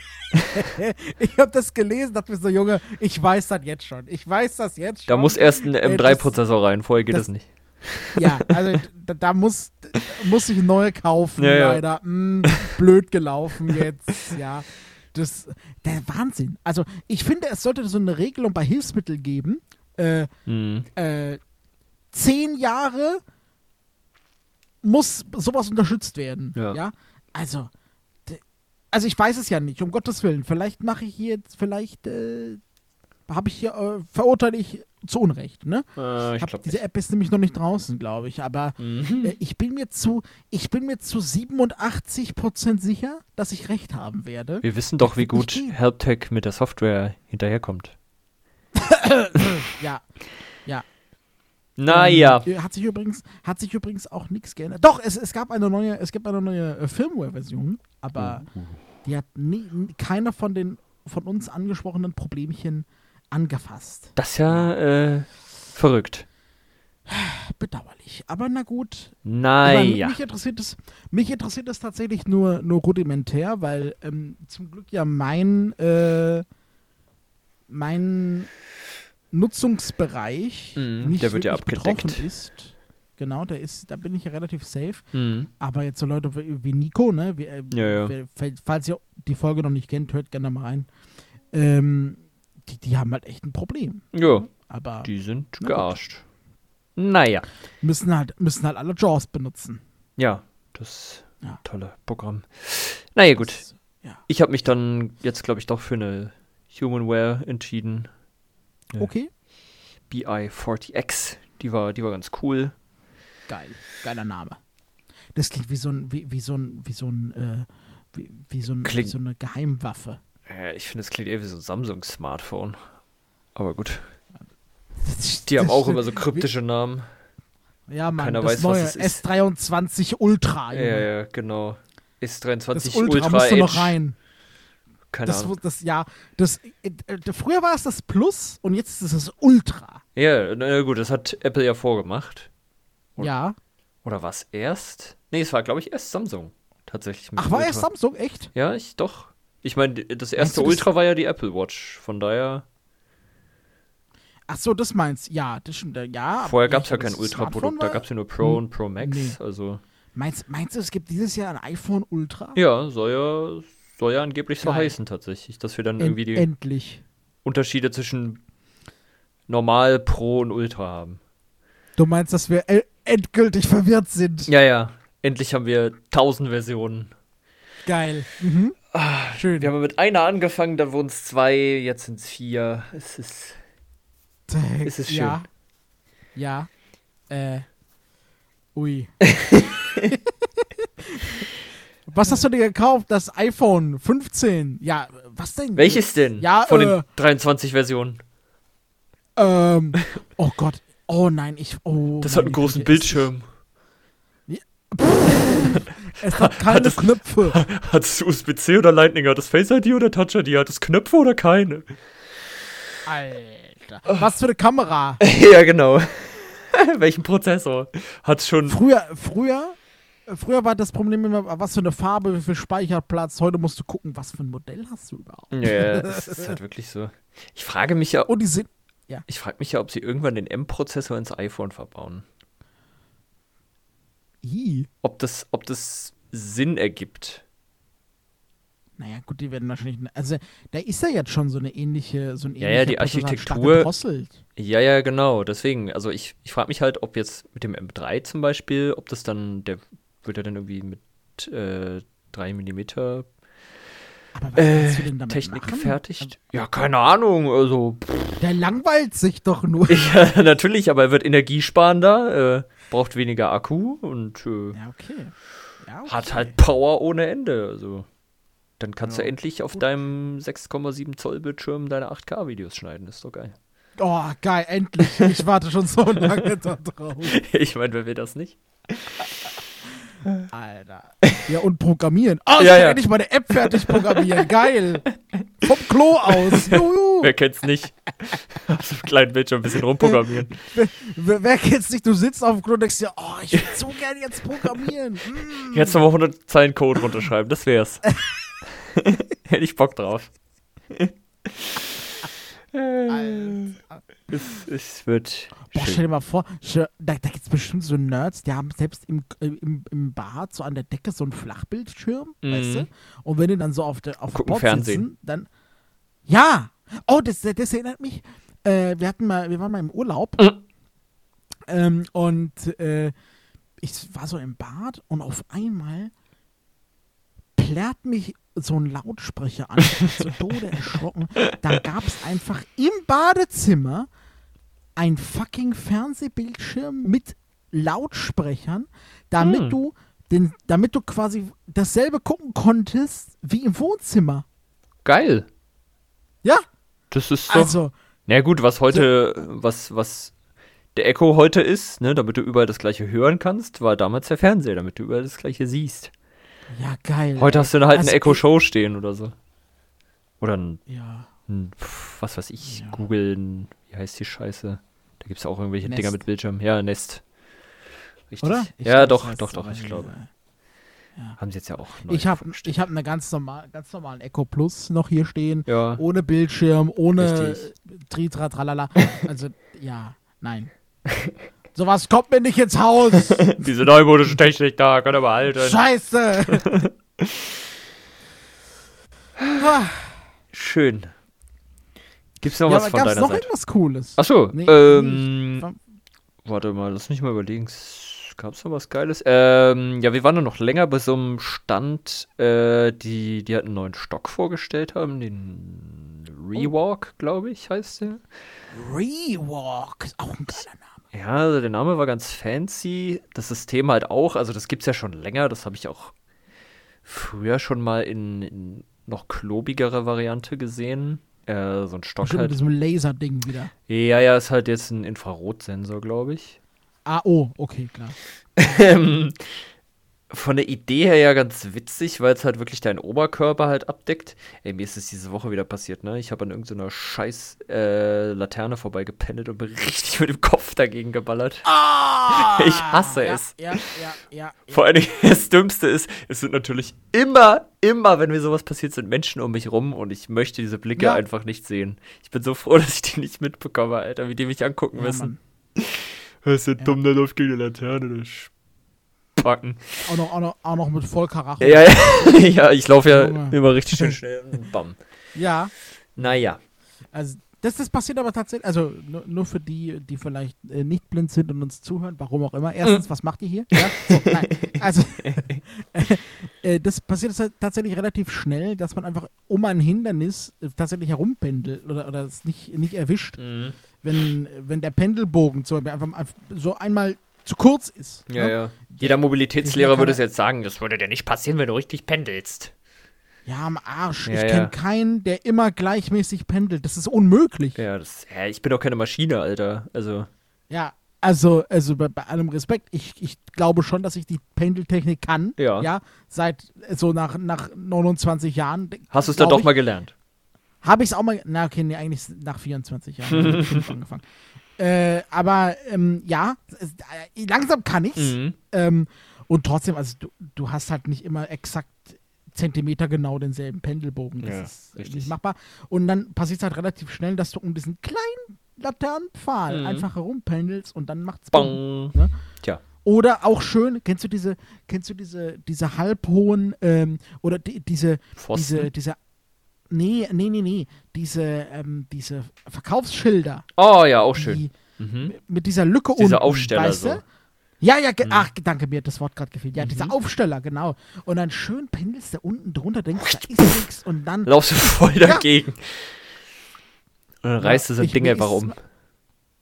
ich habe das gelesen, dachte mir so, Junge, ich weiß das jetzt schon. Ich weiß das jetzt schon. Da muss erst ein Äh, das- M3-Prozessor rein, vorher geht das- das, nicht. Ja, also da, da muss, muss ich neue kaufen, Ja, ja. leider. Mm, blöd gelaufen jetzt, ja. Das, der Wahnsinn. Also ich finde, es sollte so eine Regelung bei Hilfsmitteln geben. Äh, Hm. äh, zehn Jahre muss sowas unterstützt werden. Ja. Ja. Also, also ich weiß es ja nicht, um Gottes Willen. Vielleicht mache ich hier jetzt, vielleicht äh, habe ich hier, äh, verurteile ich zu Unrecht, ne? Äh, ich Hab, diese nicht. App ist nämlich noch nicht draußen, glaube ich. Aber Mhm. äh, ich bin mir zu, ich bin mir zu 87% sicher, dass ich recht haben werde. Wir wissen doch, wie gut. HelpTech mit der Software hinterherkommt. Ja. Naja. Ähm, hat sich übrigens, hat sich übrigens auch nichts geändert. Doch, es, es gab eine neue, es gibt eine neue äh, Firmware-Version, aber Oh. die hat nie, keiner von den von uns angesprochenen Problemchen angefasst. Das ist ja äh, verrückt. Bedauerlich. Aber na gut. Naja. Mich interessiert es, mich interessiert es tatsächlich nur, nur rudimentär, weil ähm, zum Glück ja mein, äh, mein Nutzungsbereich Mhm, nicht der wird ja abgedeckt. betroffen ist. Genau, der ist, da bin ich ja relativ safe. Mhm. Aber jetzt so Leute wie, wie Nico, ne? Wie, äh, Ja, ja. wer- Falls ihr die Folge noch nicht kennt, hört gerne mal rein. Ähm, die, die haben halt echt ein Problem. Ja, Aber die sind Na gut. gearscht. Naja. Müssen halt, müssen halt alle JAWS benutzen. Ja, das Ja. tolle Programm. Naja, gut. Das- ja. Ich habe mich dann jetzt, glaube ich, doch für eine Humanware entschieden. Ja. Okay, BI40X. Die war, die war ganz cool. geil. Geiler Name. Das klingt wie so ein, wie, wie so ein, wie so ein, äh, wie, wie, so ein, wie so eine Geheimwaffe. Äh, ich finde, es klingt eher wie so ein Samsung-Smartphone. Aber gut. Die haben auch immer so kryptische Namen. Ja, Mann, keiner das weiß, was neue es ist. S23 Ultra. Ja, ja, genau. S23 Das Ultra, Ultra, musst du noch rein. Keine Das, Ahnung. das, ja, das, äh, früher war es das Plus und jetzt ist es das Ultra. Ja, na gut, das hat Apple ja vorgemacht. Und- Ja. Oder war es erst? Nee, es war, glaube ich, erst Samsung. Tatsächlich. Ach, war Ultra. erst Samsung, echt? Ja, ich doch. Ich meine, das erste du, das- Ultra war ja die Apple Watch. Von daher, Ach so, das meinst Ja, das stimmt. äh, Ja. vorher gab es ja das kein Ultra-Produkt. Da gab es ja nur Pro Hm, und Pro Max. nee. Also, Meinst, meinst du, es gibt dieses Jahr ein iPhone Ultra? ja, soll ja, soll ja angeblich so heißen tatsächlich. Dass wir dann En- irgendwie die endlich. Unterschiede zwischen Normal, Pro und Ultra haben. Du meinst, dass wir endgültig verwirrt sind? Ja, ja. Endlich haben wir 1000 Versionen. Geil. Mhm. Schön. Wir haben mit einer angefangen, dann wurden es zwei, jetzt sind es vier. Es ist. es ist schön. Ja. Ja. Äh. Ui. was hast du dir gekauft? Das iPhone 15. Ja, was denn? Welches denn? Ja, Von äh, den 23 Versionen. Ähm, oh Gott. Oh nein, ich. Oh, Das hat einen großen Bildschirm. Es hat keine es- Knöpfe. Hat es USB-C oder Lightning? Hat es Face ID oder Touch ID? Hat es Knöpfe oder keine? Alter. Was für eine Kamera. ja, genau. Welchen Prozessor? Hat es schon. Früher, früher, früher war das Problem immer, was für eine Farbe, wie viel Speicherplatz. Heute musst du gucken, was für ein Modell hast du überhaupt. Ja, das ist halt wirklich so. Ich frage mich ja, Und die sind. ich frage mich ja, ob sie irgendwann den M-Prozessor ins iPhone verbauen. Ih. Ob das, ob das Sinn ergibt. Naja, gut, die werden wahrscheinlich. Also, da ist ja jetzt schon so eine ähnliche. So ein Ja, ja, die Architektur-. Ja, ja, genau. Deswegen, also ich, ich frage mich halt, ob jetzt mit dem M3 zum Beispiel, ob das dann, der wird ja dann irgendwie mit äh, 3 mm äh, Technik machen? gefertigt. Ja, keine Ahnung. Also, Der langweilt sich doch nur. ja, natürlich, aber er wird energiesparender, äh, braucht weniger Akku und äh, Ja, okay. Ja, okay. hat halt Power ohne Ende. Also, dann kannst Ja, du endlich auf gut. deinem 6,7 Zoll Bildschirm deine 8K-Videos schneiden. ist doch geil. Oh, geil, endlich. Ich warte schon so lange da drauf. ich meine, wer will das nicht? Alter. Ja, und programmieren. Oh, ich Ja, kann ja. endlich meine App fertig programmieren. Geil. Vom Klo aus. Juhu. Wer kennt's nicht? auf einem kleinen Bildschirm ein bisschen rumprogrammieren. Wer, wer kennt's nicht? Du sitzt auf dem Klo und denkst dir, oh, ich würde so gerne jetzt programmieren. Mm. Jetzt nochmal 100 Zeilen Code runterschreiben, das wär's. Hätte ich Bock drauf. Alter. Es, es wird. Boah, schön. stell dir mal vor, da, da gibt's bestimmt so Nerds, die haben selbst im, äh, im, im Bad so an der Decke so einen Flachbildschirm, Mhm. weißt du? Und wenn die dann so auf der auf dem Gucken Bord Fernsehen. sitzen, dann ja. Oh, das, das erinnert mich. Äh, wir hatten mal, wir waren mal im Urlaub Mhm. ähm, und äh, ich war so im Bad und auf einmal plärrt mich so ein Lautsprecher an. Ich bin so Tode erschrocken. Da gab es einfach im Badezimmer ein fucking Fernsehbildschirm mit Lautsprechern, damit Hm. du den, damit du quasi dasselbe gucken konntest wie im Wohnzimmer. Geil. Ja, Das ist doch. also Na gut, was heute, was, was der Echo heute ist, ne, damit du überall das gleiche hören kannst, war damals der Fernseher, damit du überall das gleiche siehst. ja geil. Heute hast du dann halt Also eine Echo Show stehen oder so. Oder ein, Ja, ein was weiß ich, Ja. googeln, wie heißt die Scheiße? Da gibt es auch irgendwelche Nest. Dinger mit Bildschirm. Ja, Nest. Richtig. oder? Ich ja, glaub, doch, doch, doch, ich glaube. Äh, Haben sie jetzt ja auch neu Ich habe ich hab eine ganz, normal, ganz normalen Echo Plus noch hier stehen. Ja, Ohne Bildschirm, ohne Richtig. Tritra, tralala. Also, ja, nein. Sowas kommt mir nicht ins Haus. diese neumodische Technik da, kann er behalten. Scheiße. Ah, warte mal, lass mich mal überlegen. Gab es noch was Geiles? Ähm, ja, wir waren noch länger bei so einem Stand, äh, die, die halt einen neuen Stock vorgestellt haben, den Rewalk, glaube ich, heißt der. Rewalk, ist auch ein geiler Name. Ja, also der Name war ganz fancy. Das System halt auch. Also das gibt's ja schon länger. Das habe ich auch früher schon mal in, in noch klobigere Variante gesehen. Äh, so ein Stock Bestimmt mit halt. diesem Laserding wieder. Ja, ja, ist halt jetzt ein Infrarotsensor, glaube ich. Ah, oh, okay, klar. Ähm, Von der Idee her ja ganz witzig, weil es halt wirklich deinen Oberkörper halt abdeckt. Ey, mir ist es diese Woche wieder passiert, ne? Ich habe an irgendeiner scheiß äh, Laterne vorbeigependelt und bin richtig mit dem Kopf dagegen geballert. Ah! Ich hasse ja, es. Ja, ja, ja. ja. Vor allen Dingen, das Dümmste ist, es sind natürlich immer, immer, wenn mir sowas passiert, sind Menschen um mich rum und ich möchte diese Blicke Ja. einfach nicht sehen. Ich bin so froh, dass ich die nicht mitbekomme, Alter, wie die mich angucken Ja, müssen. Mann. Was ist dumm, der läuft gegen die Laterne, das Spacken. Auch, noch, auch, noch, auch noch mit Vollkaracho. Ja, ja, ja, ich laufe ja Junge. immer richtig schön schnell. Bam. ja. Naja. Also das, das passiert aber tatsächlich, also nur, nur für die, die vielleicht äh, nicht blind sind und uns zuhören, warum auch immer. Mhm. Erstens, was macht ihr hier? Ja? So, nein. Also äh, das passiert tatsächlich relativ schnell, dass man einfach um ein Hindernis äh, tatsächlich herumpendelt oder, oder es nicht, nicht erwischt, Mhm. Wenn, wenn der Pendelbogen zum Beispiel einfach so einmal zu kurz ist. Ja, ne? ja. Jeder Mobilitätslehrer würde es jetzt sagen, das würde dir nicht passieren, wenn du richtig pendelst. Ja, am Arsch. Ja, ich ja. kenne keinen, der immer gleichmäßig pendelt. Das ist unmöglich. Ja, das, ja, ich bin doch keine Maschine, Alter. Also, Ja, also, also bei, bei allem Respekt, ich, ich glaube schon, dass ich die Pendeltechnik kann. Ja. Ja, seit so nach, nach 29 Jahren. hast du es dann doch mal gelernt? Habe ich es auch mal. Na, okay, nee, eigentlich nach 24 Jahren ich angefangen. Äh, aber ähm, ja, es, äh, langsam kann ich's. Mhm. Ähm, und trotzdem, also du, du hast halt nicht immer exakt Zentimeter genau denselben Pendelbogen. Das Ja, ist äh, richtig. nicht machbar. Und dann passiert es halt relativ schnell, dass du um diesen kleinen Laternenpfahl Mhm. einfach herumpendelst und dann macht's Bumm. Bong. Oder auch schön, kennst du diese, kennst du diese, diese halbhohen, ähm, oder die, diese, Pfosten. diese, diese, nee, nee, nee, nee, diese, ähm, diese Verkaufsschilder, Oh ja, auch schön. die Mhm. mit dieser Lücke Diese unten, Aufsteller weißt so. Ja, ja, Mhm. ach, danke mir, hat das Wort gerade gefehlt. Ja, diese Aufsteller, genau. Und dann schön pendelst du unten drunter, denkst, da ist nichts und dann, Laufst du voll Ja. dagegen. Und dann reißt du so ein Ding einfach um.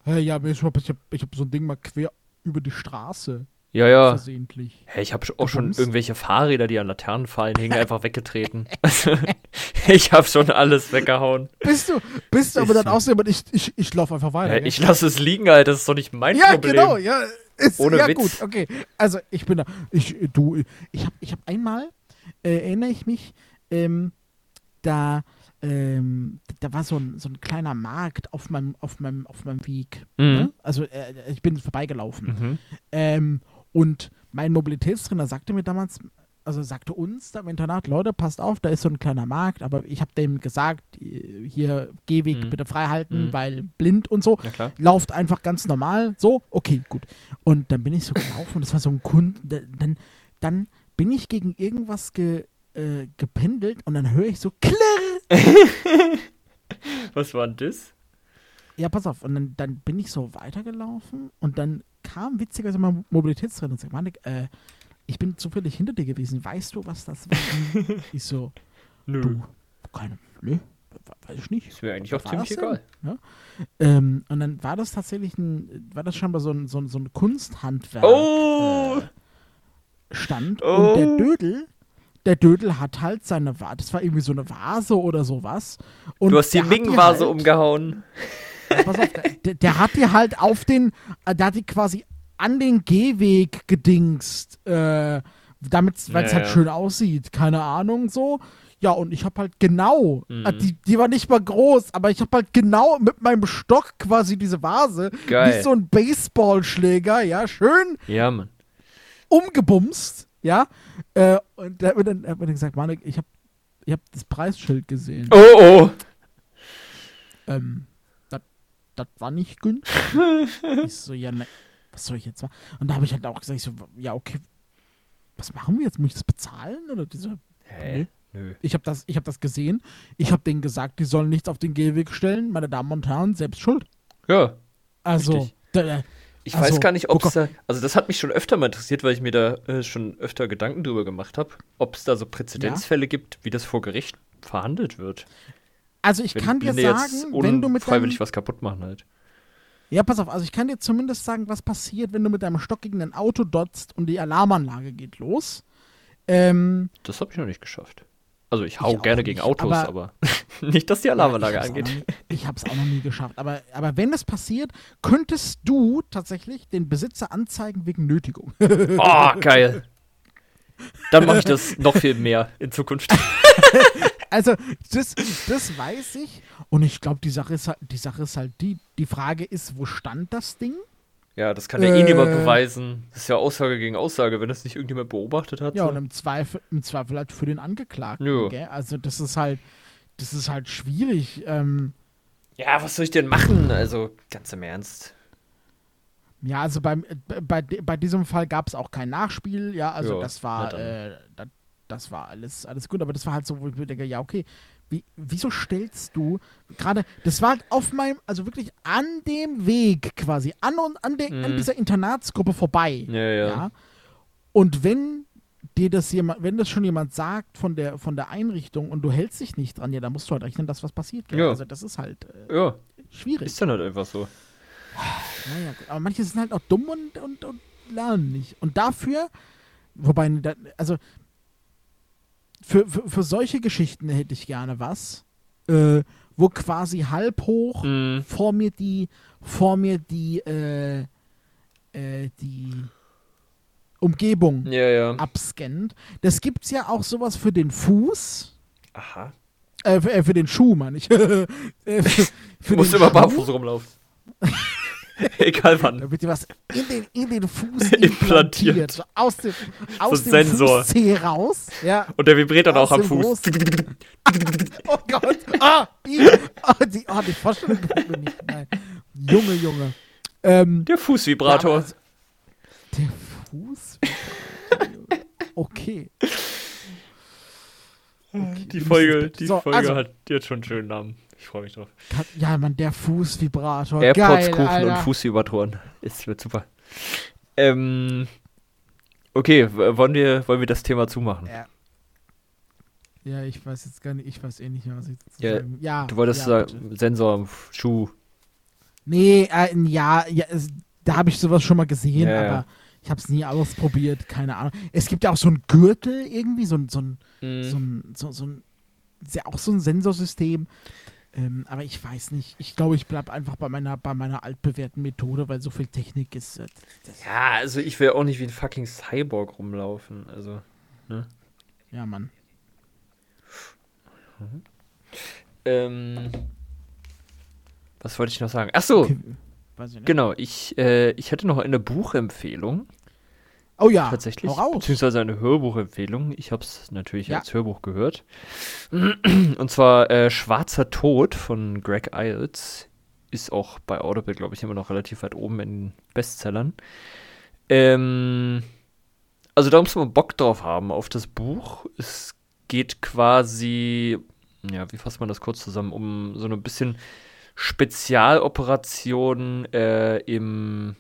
Hey, ja, hab, ich hab so ein Ding mal quer über die Straße Ja, ja. versehentlich. Hey, ich habe auch schon irgendwelche Fahrräder, die an Laternenpfahlen hingen, einfach weggetreten. Also, ich habe schon alles weggehauen. Bist du, bist du aber dann auch so, aber ich, ich, ich laufe einfach weiter. Gell? ich lasse es liegen, Alter. Das ist doch nicht mein ja, Problem. genau, ja. Ist, Ohne ja, Witz. gut, okay. Also, ich bin da. Ich, du, ich habe ich hab einmal, äh, erinnere ich mich, ähm, da, ähm, da war so ein, so ein kleiner Markt auf meinem, auf meinem, auf meinem Weg. Mhm. Ne? Also, äh, ich bin vorbeigelaufen. Mhm. Ähm, und mein Mobilitätstrainer sagte mir damals, also sagte uns da im Internat, Leute, passt auf, da ist so ein kleiner Markt, aber ich habe dem gesagt, hier Gehweg Mhm. bitte frei halten, Mhm. weil blind und so. Klar. Lauft einfach ganz normal, so, okay, gut. Und dann bin ich so gelaufen und das war so ein Kunden, da- dann, dann bin ich gegen irgendwas ge, äh, gependelt und dann höre ich so klirr. Was war denn das? Ja, pass auf. Und dann, dann bin ich so weitergelaufen und dann kam witzigerweise mein Mobilitätstrainer und sagt, Manik, äh, ich bin zufällig hinter dir gewesen. Weißt du, was das war? ich so, Nö. du, keine, ne, weiß ich nicht. Ist mir eigentlich auch ziemlich das egal. Ähm, und dann war das tatsächlich ein, war das scheinbar so ein, so ein, so ein Kunsthandwerk. Oh! Äh, stand. Oh. Und der Dödel, der Dödel hat halt seine Vase, das war irgendwie so eine Vase oder sowas. Und Du hast die Ming-Vase halt, umgehauen. Pass auf, der, der hat die halt auf den, äh, der hat die quasi an den Gehweg gedingst, äh, damit, weil es Ja, halt ja. schön aussieht, keine Ahnung so. Ja, und ich hab halt genau, Mhm. äh, die, die war nicht mal groß, aber ich hab halt genau mit meinem Stock quasi diese Vase, Geil. wie so ein Baseballschläger, ja, schön Ja, Mann. umgebumst, ja. Äh, und der hat mir dann, hat mir dann gesagt, Manik, ich hab, ich hab das Preisschild gesehen. Oh, oh. ähm, das war nicht günstig. ich so, ja, ne, was soll ich jetzt machen? Und da habe ich halt auch gesagt, ich so, ja, okay, was machen wir jetzt? Muss ich das bezahlen? Oder diese, Hä? Nö. ich habe das, ich hab das gesehen. Ich habe denen gesagt, die sollen nichts auf den Gehweg stellen. Meine Damen und Herren, selbst schuld. Ja. Also, da, Ich Also, weiß gar nicht, ob es da. Also, das hat mich schon öfter mal interessiert, weil ich mir da äh, schon öfter Gedanken drüber gemacht habe, ob es da so Präzedenzfälle gibt, wie das vor Gericht verhandelt wird. Also ich Wenn kann dir sagen, wenn du mit deinem, unfreiwillig was kaputt machen halt. Ja, pass auf, also ich kann dir zumindest sagen, was passiert, wenn du mit deinem Stock gegen ein Auto dotzt und die Alarmanlage geht los. Ähm, Das habe ich noch nicht geschafft. Also, ich hau auch gerne nicht, gegen Autos, aber- aber, nicht, dass die Alarmanlage ich auch angeht. nie- Ich habe es auch noch nie geschafft. Aber, aber wenn das passiert, könntest du tatsächlich den Besitzer anzeigen wegen Nötigung. Oh, geil. Dann mache ich das noch viel mehr in Zukunft. Also, das, das weiß ich. Und ich glaube, die Sache ist halt, die Sache ist halt die, die Frage ist, wo stand das Ding? Ja, das kann ja eh niemand Äh. beweisen. Das ist ja Aussage gegen Aussage, wenn das nicht irgendjemand beobachtet hat. Ja, so. und im Zweifel, im Zweifel halt für den Angeklagten. Ja. Gell? Also, das ist halt, das ist halt schwierig. Ähm, ja, was soll ich denn machen? Also, ganz im Ernst. ja, also beim, äh, bei, bei diesem Fall gab es auch kein Nachspiel. Ja, also Ja, das war, äh, das, das war alles, alles gut. Aber das war halt so, wo ich mir denke, ja, okay, wie, wieso stellst du gerade, das war halt auf meinem, also wirklich an dem Weg quasi, an, und, an, de, an Mhm. dieser Internatsgruppe vorbei. Ja, ja. Ja. Und wenn dir das jemand, wenn das schon jemand sagt von der von der Einrichtung und du hältst dich nicht dran, ja, dann musst du halt rechnen, dass was passiert. Gell? Ja. Also das ist halt äh, Ja, schwierig. ist dann halt einfach so. Naja. Aber manche sind halt auch dumm und, und, und lernen nicht. Und dafür, wobei, also für, für, für solche Geschichten hätte ich gerne was, äh, wo quasi halb hoch Mhm. vor mir die, vor mir die, äh, äh, die Umgebung Ja, ja. abscannt. Das gibt's ja auch sowas für den Fuß. Aha. Äh, für, äh, für den Schuh, meine ich. äh, für, für Du musst immer barfuß rumlaufen. Egal wann. Da wird dir was in den, in den Fuß Implantiert. implantiert. So aus dem, aus dem Sensor. Fußzeh raus. Ja. Und der vibriert dann Aus auch am Fuß. Oh Gott. Ah, oh, die, oh, die Vorstellung mir nicht. Nein. Junge, Junge. Ähm, Der ja, Fußvibrator. aber also- der Fuß? Okay. okay. die Folge, die So, Folge also, hat jetzt schon einen schönen Namen. Ich freue mich drauf. Ja, Mann, der Fußvibrator. AirPods, Geil, Kuchen Alter. und Fußvibratoren. Es wird super. Ähm, okay, wollen wir, wollen wir das Thema zumachen? Ja. Ja, ich weiß jetzt gar nicht, ich weiß eh nicht mehr, was ich dazu Ja, sagen Ja, Du wolltest ja, sagen, bitte. Sensor am Schuh. Nee, äh, ja, ja es, da habe ich sowas schon mal gesehen, Ja, ja. aber ich habe es nie ausprobiert, keine Ahnung. Es gibt ja auch so einen Gürtel irgendwie, so ein, so ein, Mhm. so ein, so, so ein ist ja auch so ein Sensorsystem. Ähm, aber ich weiß nicht. Ich glaube, ich bleibe einfach bei meiner, bei meiner altbewährten Methode, weil so viel Technik ist. äh, Das, Ja, also ich will auch nicht wie ein fucking Cyborg rumlaufen. Also. ja, Mann. Ähm, was wollte ich noch sagen? Ach so, Okay, ich genau. Ich, äh, ich hätte noch eine Buchempfehlung. Oh ja, tatsächlich. hau raus. Beziehungsweise eine Hörbuchempfehlung. Ich habe es natürlich Ja. als Hörbuch gehört. Und zwar äh, Schwarzer Tod von Greg Iles. Ist auch bei Audible, glaube ich, immer noch relativ weit oben in den Bestsellern. Ähm, also da muss man Bock drauf haben auf das Buch. Es geht quasi, ja, wie fasst man das kurz zusammen, um so ein bisschen Spezialoperation äh, im,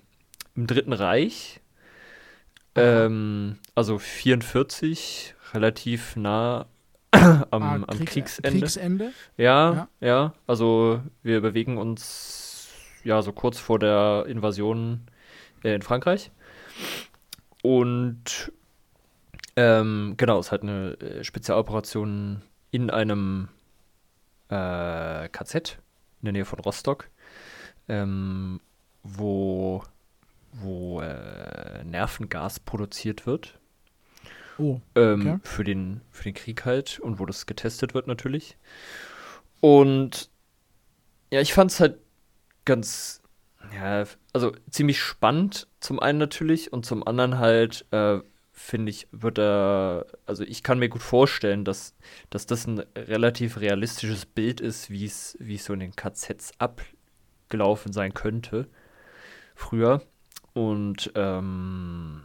im Dritten Reich. Ähm, also 44, relativ nah am, Ah, am Krieg- Kriegsende. Kriegsende. Ja, ja, also wir bewegen uns ja so kurz vor der Invasion äh, in Frankreich. Und ähm, genau, es ist halt eine äh, Spezialoperation in einem äh, KZ in der Nähe von Rostock, ähm, wo, Nervengas produziert wird. Oh, Ähm, Okay. für, den, für den Krieg halt und wo das getestet wird natürlich. Und ja, ich fand es halt ganz, ja, also ziemlich spannend zum einen natürlich und zum anderen halt, äh, finde ich, wird er, also ich kann mir gut vorstellen, dass, dass das ein relativ realistisches Bild ist, wie es wie es so in den KZs abgelaufen sein könnte früher. Und ähm,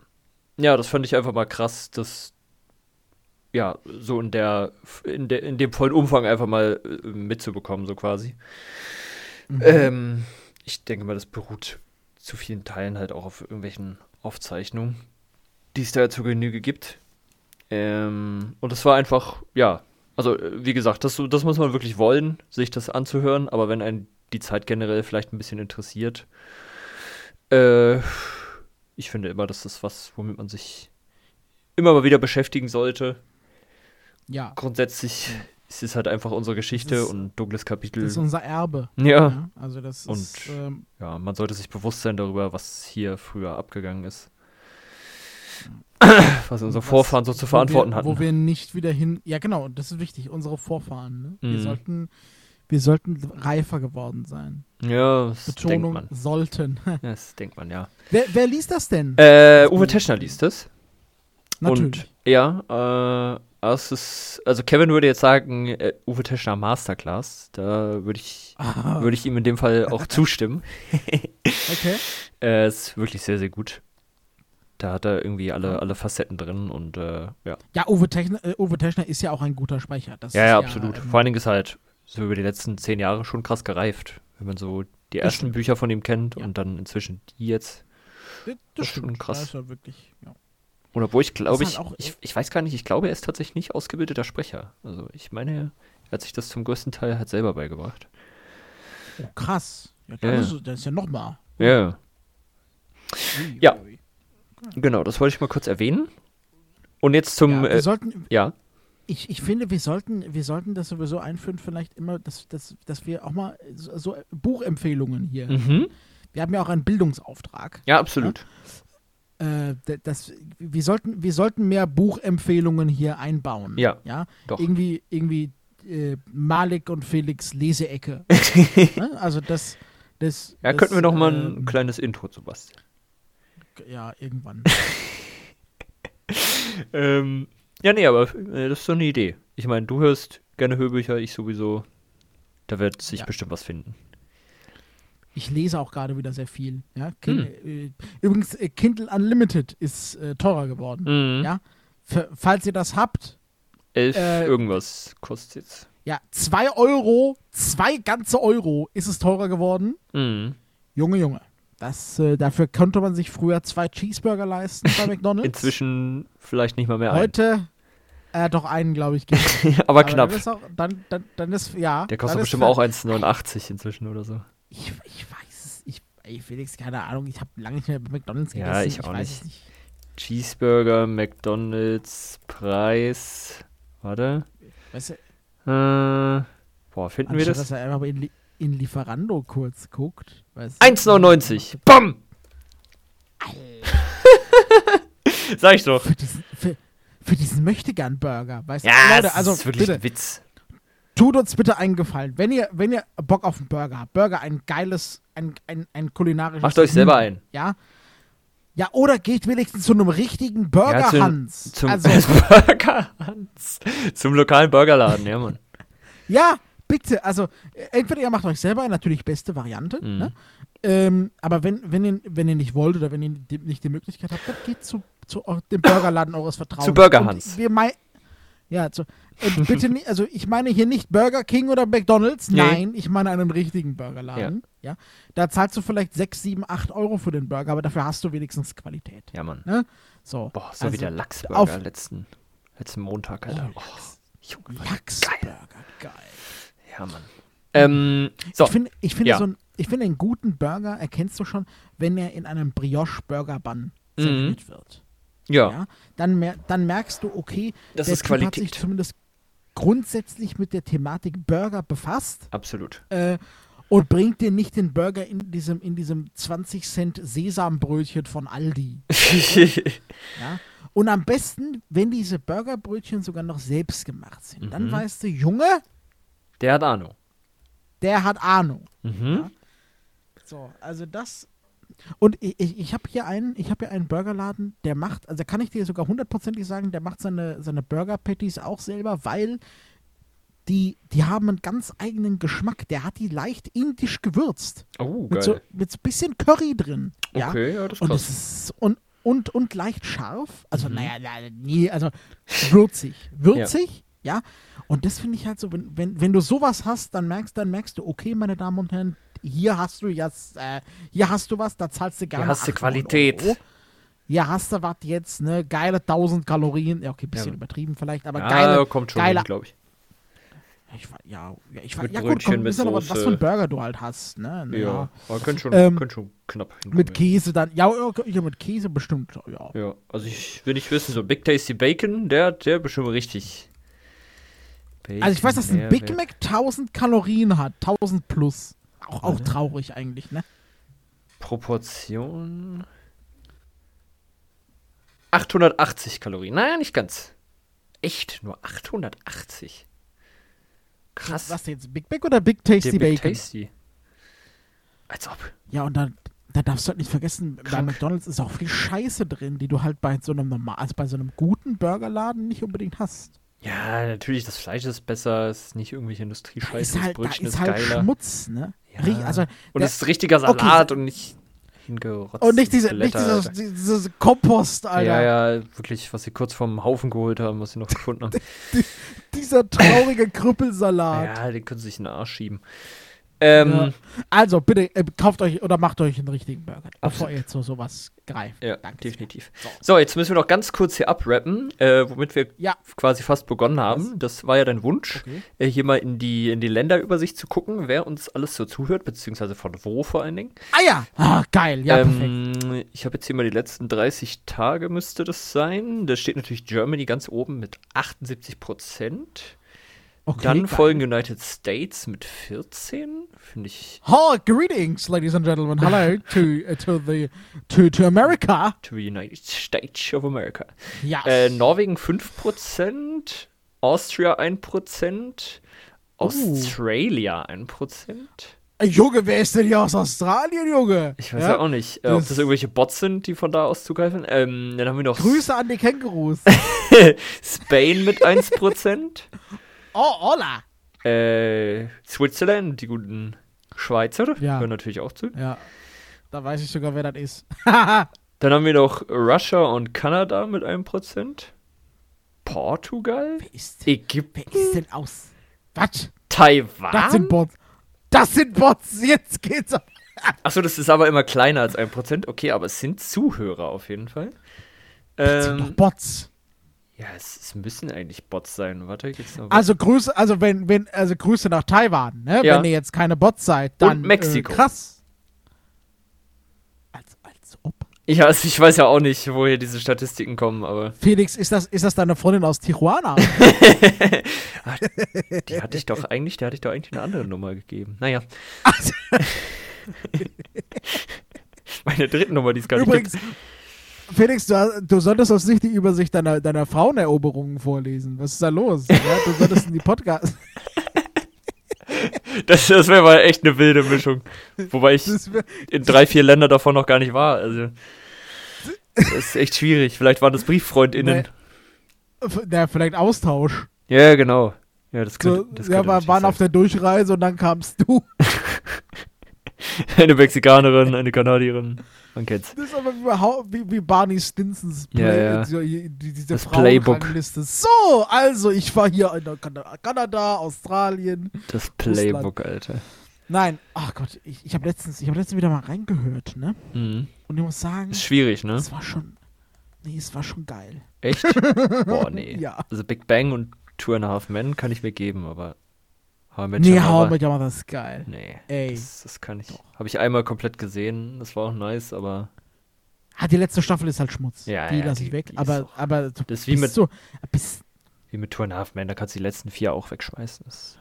ja, das fand ich einfach mal krass, das ja so in der in der in dem vollen Umfang einfach mal äh, mitzubekommen, so quasi. Mhm. Ähm, ich denke mal, das beruht zu vielen Teilen halt auch auf irgendwelchen Aufzeichnungen, die es da zur Genüge gibt. Ähm, und es war einfach, ja, also äh, wie gesagt, das, das muss man wirklich wollen, sich das anzuhören, aber wenn einen die Zeit generell vielleicht ein bisschen interessiert, äh, ich finde immer, das ist was, womit man sich immer mal wieder beschäftigen sollte. Ja, Grundsätzlich ist es halt einfach unsere Geschichte ist- und dunkles Kapitel. das ist unser Erbe. ja, Ja, also das Und- ist, ähm, ja, man sollte sich bewusst sein darüber, was hier früher abgegangen ist. Was unsere was- Vorfahren so zu verantworten wo wir, hatten. Wo wir nicht wieder hin. Ja, genau, das ist wichtig. Unsere Vorfahren. Ne? Wir Mhm. sollten, wir sollten reifer geworden sein. Ja, das denkt Betonung man. sollten. Ja, das denkt man, ja. wer, wer liest das denn? Äh, Uwe Teschner liest es. Natürlich. Und ja, äh, es ist, also Kevin würde jetzt sagen, äh, Uwe Teschner Masterclass. Da würde ich, Ah, würde ich ihm in dem Fall auch zustimmen. okay. Äh, ist wirklich sehr, sehr gut. Da hat er irgendwie alle, alle Facetten drin und äh, ja. Ja, Uwe Techner, äh, Uwe Techner ist ja auch ein guter Sprecher. Das Ja, ja, absolut. ähm, Vor allen Dingen ist halt so über die letzten zehn Jahre schon krass gereift. Wenn man so die ersten. Bücher von ihm kennt Ja. und dann inzwischen die jetzt. das, ist das schon stimmt. krass. Das ist ja wirklich, ja. Oder wo ich glaube, halt ich, auch- ich, ich weiß gar nicht, ich glaube, er ist tatsächlich nicht ausgebildeter Sprecher. Also ich meine, er hat sich das zum größten Teil halt selber beigebracht. Oh, krass. Ja, dann Ja, ja. Ist, das ist ja nochmal. Ja, Ja. genau, das wollte ich mal kurz erwähnen. Und jetzt zum, Ja, wir äh, sollten, ja, ich, ich finde, wir sollten, wir sollten das sowieso einführen, vielleicht immer, dass, dass, dass wir auch mal so, so Buchempfehlungen hier. mhm. Wir haben ja auch einen Bildungsauftrag. ja, absolut. Äh, d- das, wir, sollten, wir sollten mehr Buchempfehlungen hier einbauen. Ja, ja? doch. Irgendwie, irgendwie äh, Malik und Felix Leseecke. ne? Also das, das. Ja, das, könnten wir noch mal ein ähm, kleines Intro zu basteln. Ja, irgendwann. Ähm, ja, nee, aber äh, das ist so eine Idee. Ich meine, du hörst gerne Hörbücher, ich sowieso. Da wird sich Ja. bestimmt was finden. Ich lese auch gerade wieder sehr viel. Ja? Kin Hm. äh, übrigens, äh, Kindle Unlimited ist äh, teurer geworden. Mhm. Ja? F falls ihr das habt, Elf irgendwas kostet jetzt. ja, 2 Euro, zwei ganze Euro ist es teurer geworden. Mhm. Junge, Junge. Das, äh, dafür konnte man sich früher zwei Cheeseburger leisten bei McDonalds. Inzwischen vielleicht nicht mal mehr ein. Heute, äh, doch einen, glaube ich, gibt aber knapp. Dann ist, auch, dann, dann, dann ist, ja. Der kostet bestimmt auch 1,89 inzwischen oder so. Ich, ich weiß es. Ich, ey, Felix, keine Ahnung. Ich habe lange nicht mehr bei McDonalds Ja, gegessen. ich auch weiß nicht. nicht. Cheeseburger, McDonalds, Preis. Warte. Weißt du, Äh, boah, finden wir das? dass er einfach in, in Lieferando kurz guckt. weißt du. 1,99. Bam! Sag ich doch. Für diesen, für, für diesen Möchtegern-Burger, weißt du? Ja, Leute, das also ist wirklich bitte, ein Witz. tut uns bitte einen Gefallen. Wenn ihr, wenn ihr Bock auf einen Burger habt, Burger ein geiles, ein, ein, ein kulinarisches. Macht euch selber ein. Ja. Ja, oder geht wenigstens zu einem richtigen Burger Ja, zu- Hans. Zum also, Burger Hans. Zum lokalen Burgerladen, ja, Mann. ja, bitte. Also, äh, entweder ihr macht euch selber natürlich beste Variante. Mhm. Ne? Ähm, aber wenn, wenn, ihr, wenn ihr nicht wollt oder wenn ihr die, nicht die Möglichkeit habt, dann geht zu, zu dem Burgerladen eures Vertrauens. Zu Burger Hans. Wir mei ja, zu, und bitte nicht, also ich meine hier nicht Burger King oder McDonalds, Nee. nein, ich meine einen richtigen Burgerladen. Ja. Da zahlst du vielleicht 6, 7, 8 Euro für den Burger, aber dafür hast du wenigstens Qualität. Ja, Mann. Ne? So. Boah, so also, wie der Lachsburger auf- letzten, letzten Montag, Oh, Alter. Lachs. Junge, Lachsburger, geil. Ja, Mann. Ähm, so. Ich finde, ich finde Ja. so ein, ich finde einen guten Burger erkennst du schon, wenn er in einem Brioche-Burger-Bun Mhm. serviert wird. ja. Ja? Dann, mer dann merkst du, okay, Das der ist Typ hat Qualität. sich zumindest grundsätzlich mit der Thematik Burger befasst Absolut. äh, und bringt dir nicht den Burger in diesem, in diesem 20 Cent Sesambrötchen von Aldi. Ja? Und am besten, wenn diese Burgerbrötchen sogar noch selbst gemacht sind. Dann Mhm. weißt du, Junge, der hat Ahnung. der hat Ahnung. Mhm. So, also das. Und ich, ich, ich habe hier einen, ich habe hier einen Burgerladen, der macht, also kann ich dir sogar hundertprozentig sagen, der macht seine, seine Burger Patties auch selber, weil die, die haben einen ganz eigenen Geschmack. Der hat die leicht indisch gewürzt. Oh, Mit so, geil. mit so ein bisschen Curry drin. Ja? Okay, ja, das ist Und es ist und, und, und leicht scharf. Also, Mhm. naja, na, nee, also würzig. Würzig, ja. Und das finde ich halt so, wenn, wenn, wenn du sowas hast, dann merkst, dann merkst du, okay, meine Damen und Herren, hier hast du jetzt, äh, hier hast du was, da zahlst du gerne. Hier hast du 800 Qualität. Euro. Hier hast du was jetzt, ne, geile 1000 Kalorien. Ja, okay, bisschen Ja. übertrieben vielleicht, aber Ja, geile. kommt schon geile, glaube ich. Ich, ja, ich, Mit ja gut, kommt, mit ja noch was, für Soße. ein Burger du halt hast, ne? Ja, Ja. aber könnte schon, Ähm, könnte schon knapp hinkommen. Mit Käse dann, ja, ja, mit Käse bestimmt, ja. Ja, also ich will nicht wissen, so Big Tasty Bacon, der, der bestimmt richtig. Bacon, Also ich weiß, dass ein. Big Mac 1000 Kalorien hat, 1000 plus. Auch, auch traurig eigentlich, ne? Proportion. 880 Kalorien. Naja, nicht ganz. Echt, nur 880. Krass. Was jetzt, Big Mac oder Big Tasty Der Big Bacon? Tasty. Als ob. Ja, und dann, da darfst du halt nicht vergessen, bei Krank. McDonalds ist auch viel Scheiße drin, die du halt bei so einem normal, also bei so einem guten Burgerladen nicht unbedingt hast. Ja, natürlich, das Fleisch ist besser, es ist nicht irgendwelche Da Industriescheiße, ist das halt, da Brötchen ist ist halt geiler. Schmutz, ne? Ja. Also, Und es ist richtiger Okay, Salat und nicht hingerotzt. und nicht diese, nicht dieses, dieses Kompost, Alter. Ja, ja, wirklich, was sie kurz vom Haufen geholt haben, was sie noch gefunden haben. Dieser traurige Krüppelsalat. ja, den können sie sich in den Arsch schieben. Ähm, Ja. Also, bitte, äh, kauft euch oder macht euch einen richtigen Burger, bevor ihr zu sowas greift. Ja, Danke. definitiv. So, jetzt müssen wir noch ganz kurz hier abrappen, äh, womit wir Ja. quasi fast begonnen haben. Das war ja dein Wunsch, Okay. äh, hier mal in die, in die Länderübersicht zu gucken, wer uns alles so zuhört, beziehungsweise von wo vor allen Dingen. Ah ja, ah, geil, ja, perfekt. ähm, ich habe jetzt hier mal die letzten 30 Tage müsste das sein. Da steht natürlich Germany ganz oben mit 78 Prozent. Okay, Dann geil. folgen United States mit 14. Finde ich Oh, greetings, ladies and gentlemen. Hello to uh, to the to to America. to the United States of America. Ja. Äh, Norwegen 5%, Austria 1%, Uh. Australia 1%. Ey, Junge, wer ist denn hier aus Australien, Junge? Ich weiß ja, auch nicht, äh, ob das Das- irgendwelche Bots sind, die von da aus zugreifen. Ähm, dann haben wir noch Grüße an die Kängurus. Spain mit 1%, oh, hola. äh, Switzerland, die guten Schweizer, Ja. hören natürlich auch zu. Ja, da weiß ich sogar, wer das ist. Dann haben wir noch Russia und Kanada mit 1%, Portugal, wer, ist, Ägypten, wer ist denn aus? Was? Taiwan. Das sind Bots. Das sind Bots. Jetzt geht's. ab. Achso, das ist aber immer kleiner als 1%. Okay, aber es sind Zuhörer auf jeden Fall. Das sind doch Ähm, Bots. Ja, es, es müssen eigentlich Bots sein. Warte, geht's noch Also Grüße, also wenn, wenn, also Grüße nach Taiwan, ne? Ja. Wenn ihr jetzt keine Bots seid, dann Mexiko. Äh, krass. Als, als ob. Ja, also ich weiß ja auch nicht, woher diese Statistiken kommen, aber Felix, ist das, ist das deine Freundin aus Tijuana? die hatte ich doch eigentlich, der hatte ich doch eigentlich eine andere Nummer gegeben. Naja. Also- Meine dritte Nummer, die es gar nicht Übrigens, Felix, du, du solltest uns nicht die Übersicht deiner, deiner Fraueneroberungen vorlesen. Was ist da los? Ja, du solltest in die Podcast. Das, das wäre mal echt eine wilde Mischung. Wobei ich in drei, vier Ländern davon noch gar nicht war. Also, das ist echt schwierig. Vielleicht waren das BrieffreundInnen. Na, vielleicht Austausch. Ja, genau. Ja, das könnte, So, das ja, wir waren sein. auf der Durchreise und dann kamst du. Eine Mexikanerin, eine Kanadierin. Man kennt's. Das ist aber wie, wie, wie Barney Stinsons Ja, ja. so, die, diese Das Playbook. So, also ich war hier in Kanada, Kanada Australien. Das Playbook, Alter. Nein, ach Gott, ich, ich habe letztens, ich habe letztens wieder mal reingehört, ne? Mhm. Und ich muss sagen, Ist schwierig, ne? es war schon, nee, es war schon geil. Echt? Boah, nee. Ja. Also Big Bang und Two and a Half Men kann ich mir geben, aber How I Met Nee, Your hau Mother- mit ja mal das ist geil. Nee, Ey. das, das kann ich. Habe ich einmal komplett gesehen, das war auch nice, aber Ah, die letzte Staffel ist halt Schmutz. Ja, die ja, lasse ich weg. Aber, auch- aber du das ist wie mit, so, bist, wie mit Two and a Half Men, da kannst du die letzten vier auch wegschmeißen. Das,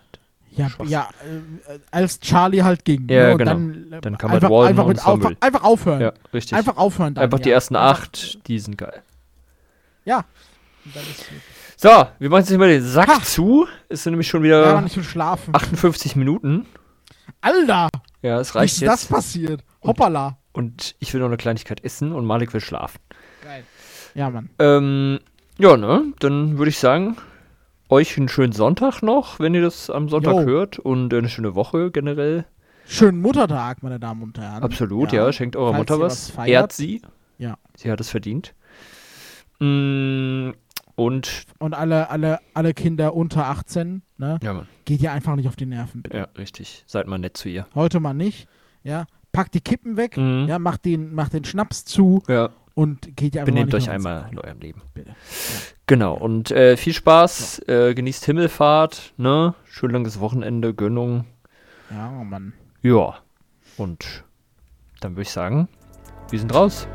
ja, Schwachsinn. ja, äh, als Charlie halt ging. Ja, genau. Dann, äh, Dann kann man einfach, Walden einfach, mit auf, einfach aufhören. ja, richtig. Einfach aufhören dann. Einfach die ja. ersten acht, die sind geil. Ja. Und dann ist gut. So, wir machen jetzt nicht mal den Sack Ha. zu. Es sind nämlich schon Ja, wieder man, ich will schlafen. 58 Minuten. Alter, Ja, es wie reicht ist das passiert? Hoppala. Und ich will noch eine Kleinigkeit essen und Malik will schlafen. Geil. Ja, Mann. Ähm, ja, ne? Dann würde ich sagen, euch einen schönen Sonntag noch, wenn ihr das am Sonntag Jo. hört. Und eine schöne Woche generell. Schönen Muttertag, meine Damen und Herren. Absolut, ja. Schenkt eurer Falls Mutter was. was feiert. Ehrt sie. Ja. Sie hat es verdient. Mm, Und, Und alle, alle, alle Kinder unter 18, ne? ja, Mann. Geht ihr einfach nicht auf die Nerven, bitte. Ja, richtig. Seid mal nett zu ihr. Heute mal nicht. Ja. Packt die Kippen weg, Mhm. ja, macht den, macht den Schnaps zu Ja. und geht ihr einfach Benehmt mal euch nicht mehr einmal in eurem Leben. Bitte. Genau. Und äh, viel Spaß. Äh, genießt Himmelfahrt. Ne? Schön langes Wochenende. Gönnung. Ja, oh Mann. Ja. Und dann würde ich sagen, wir sind raus.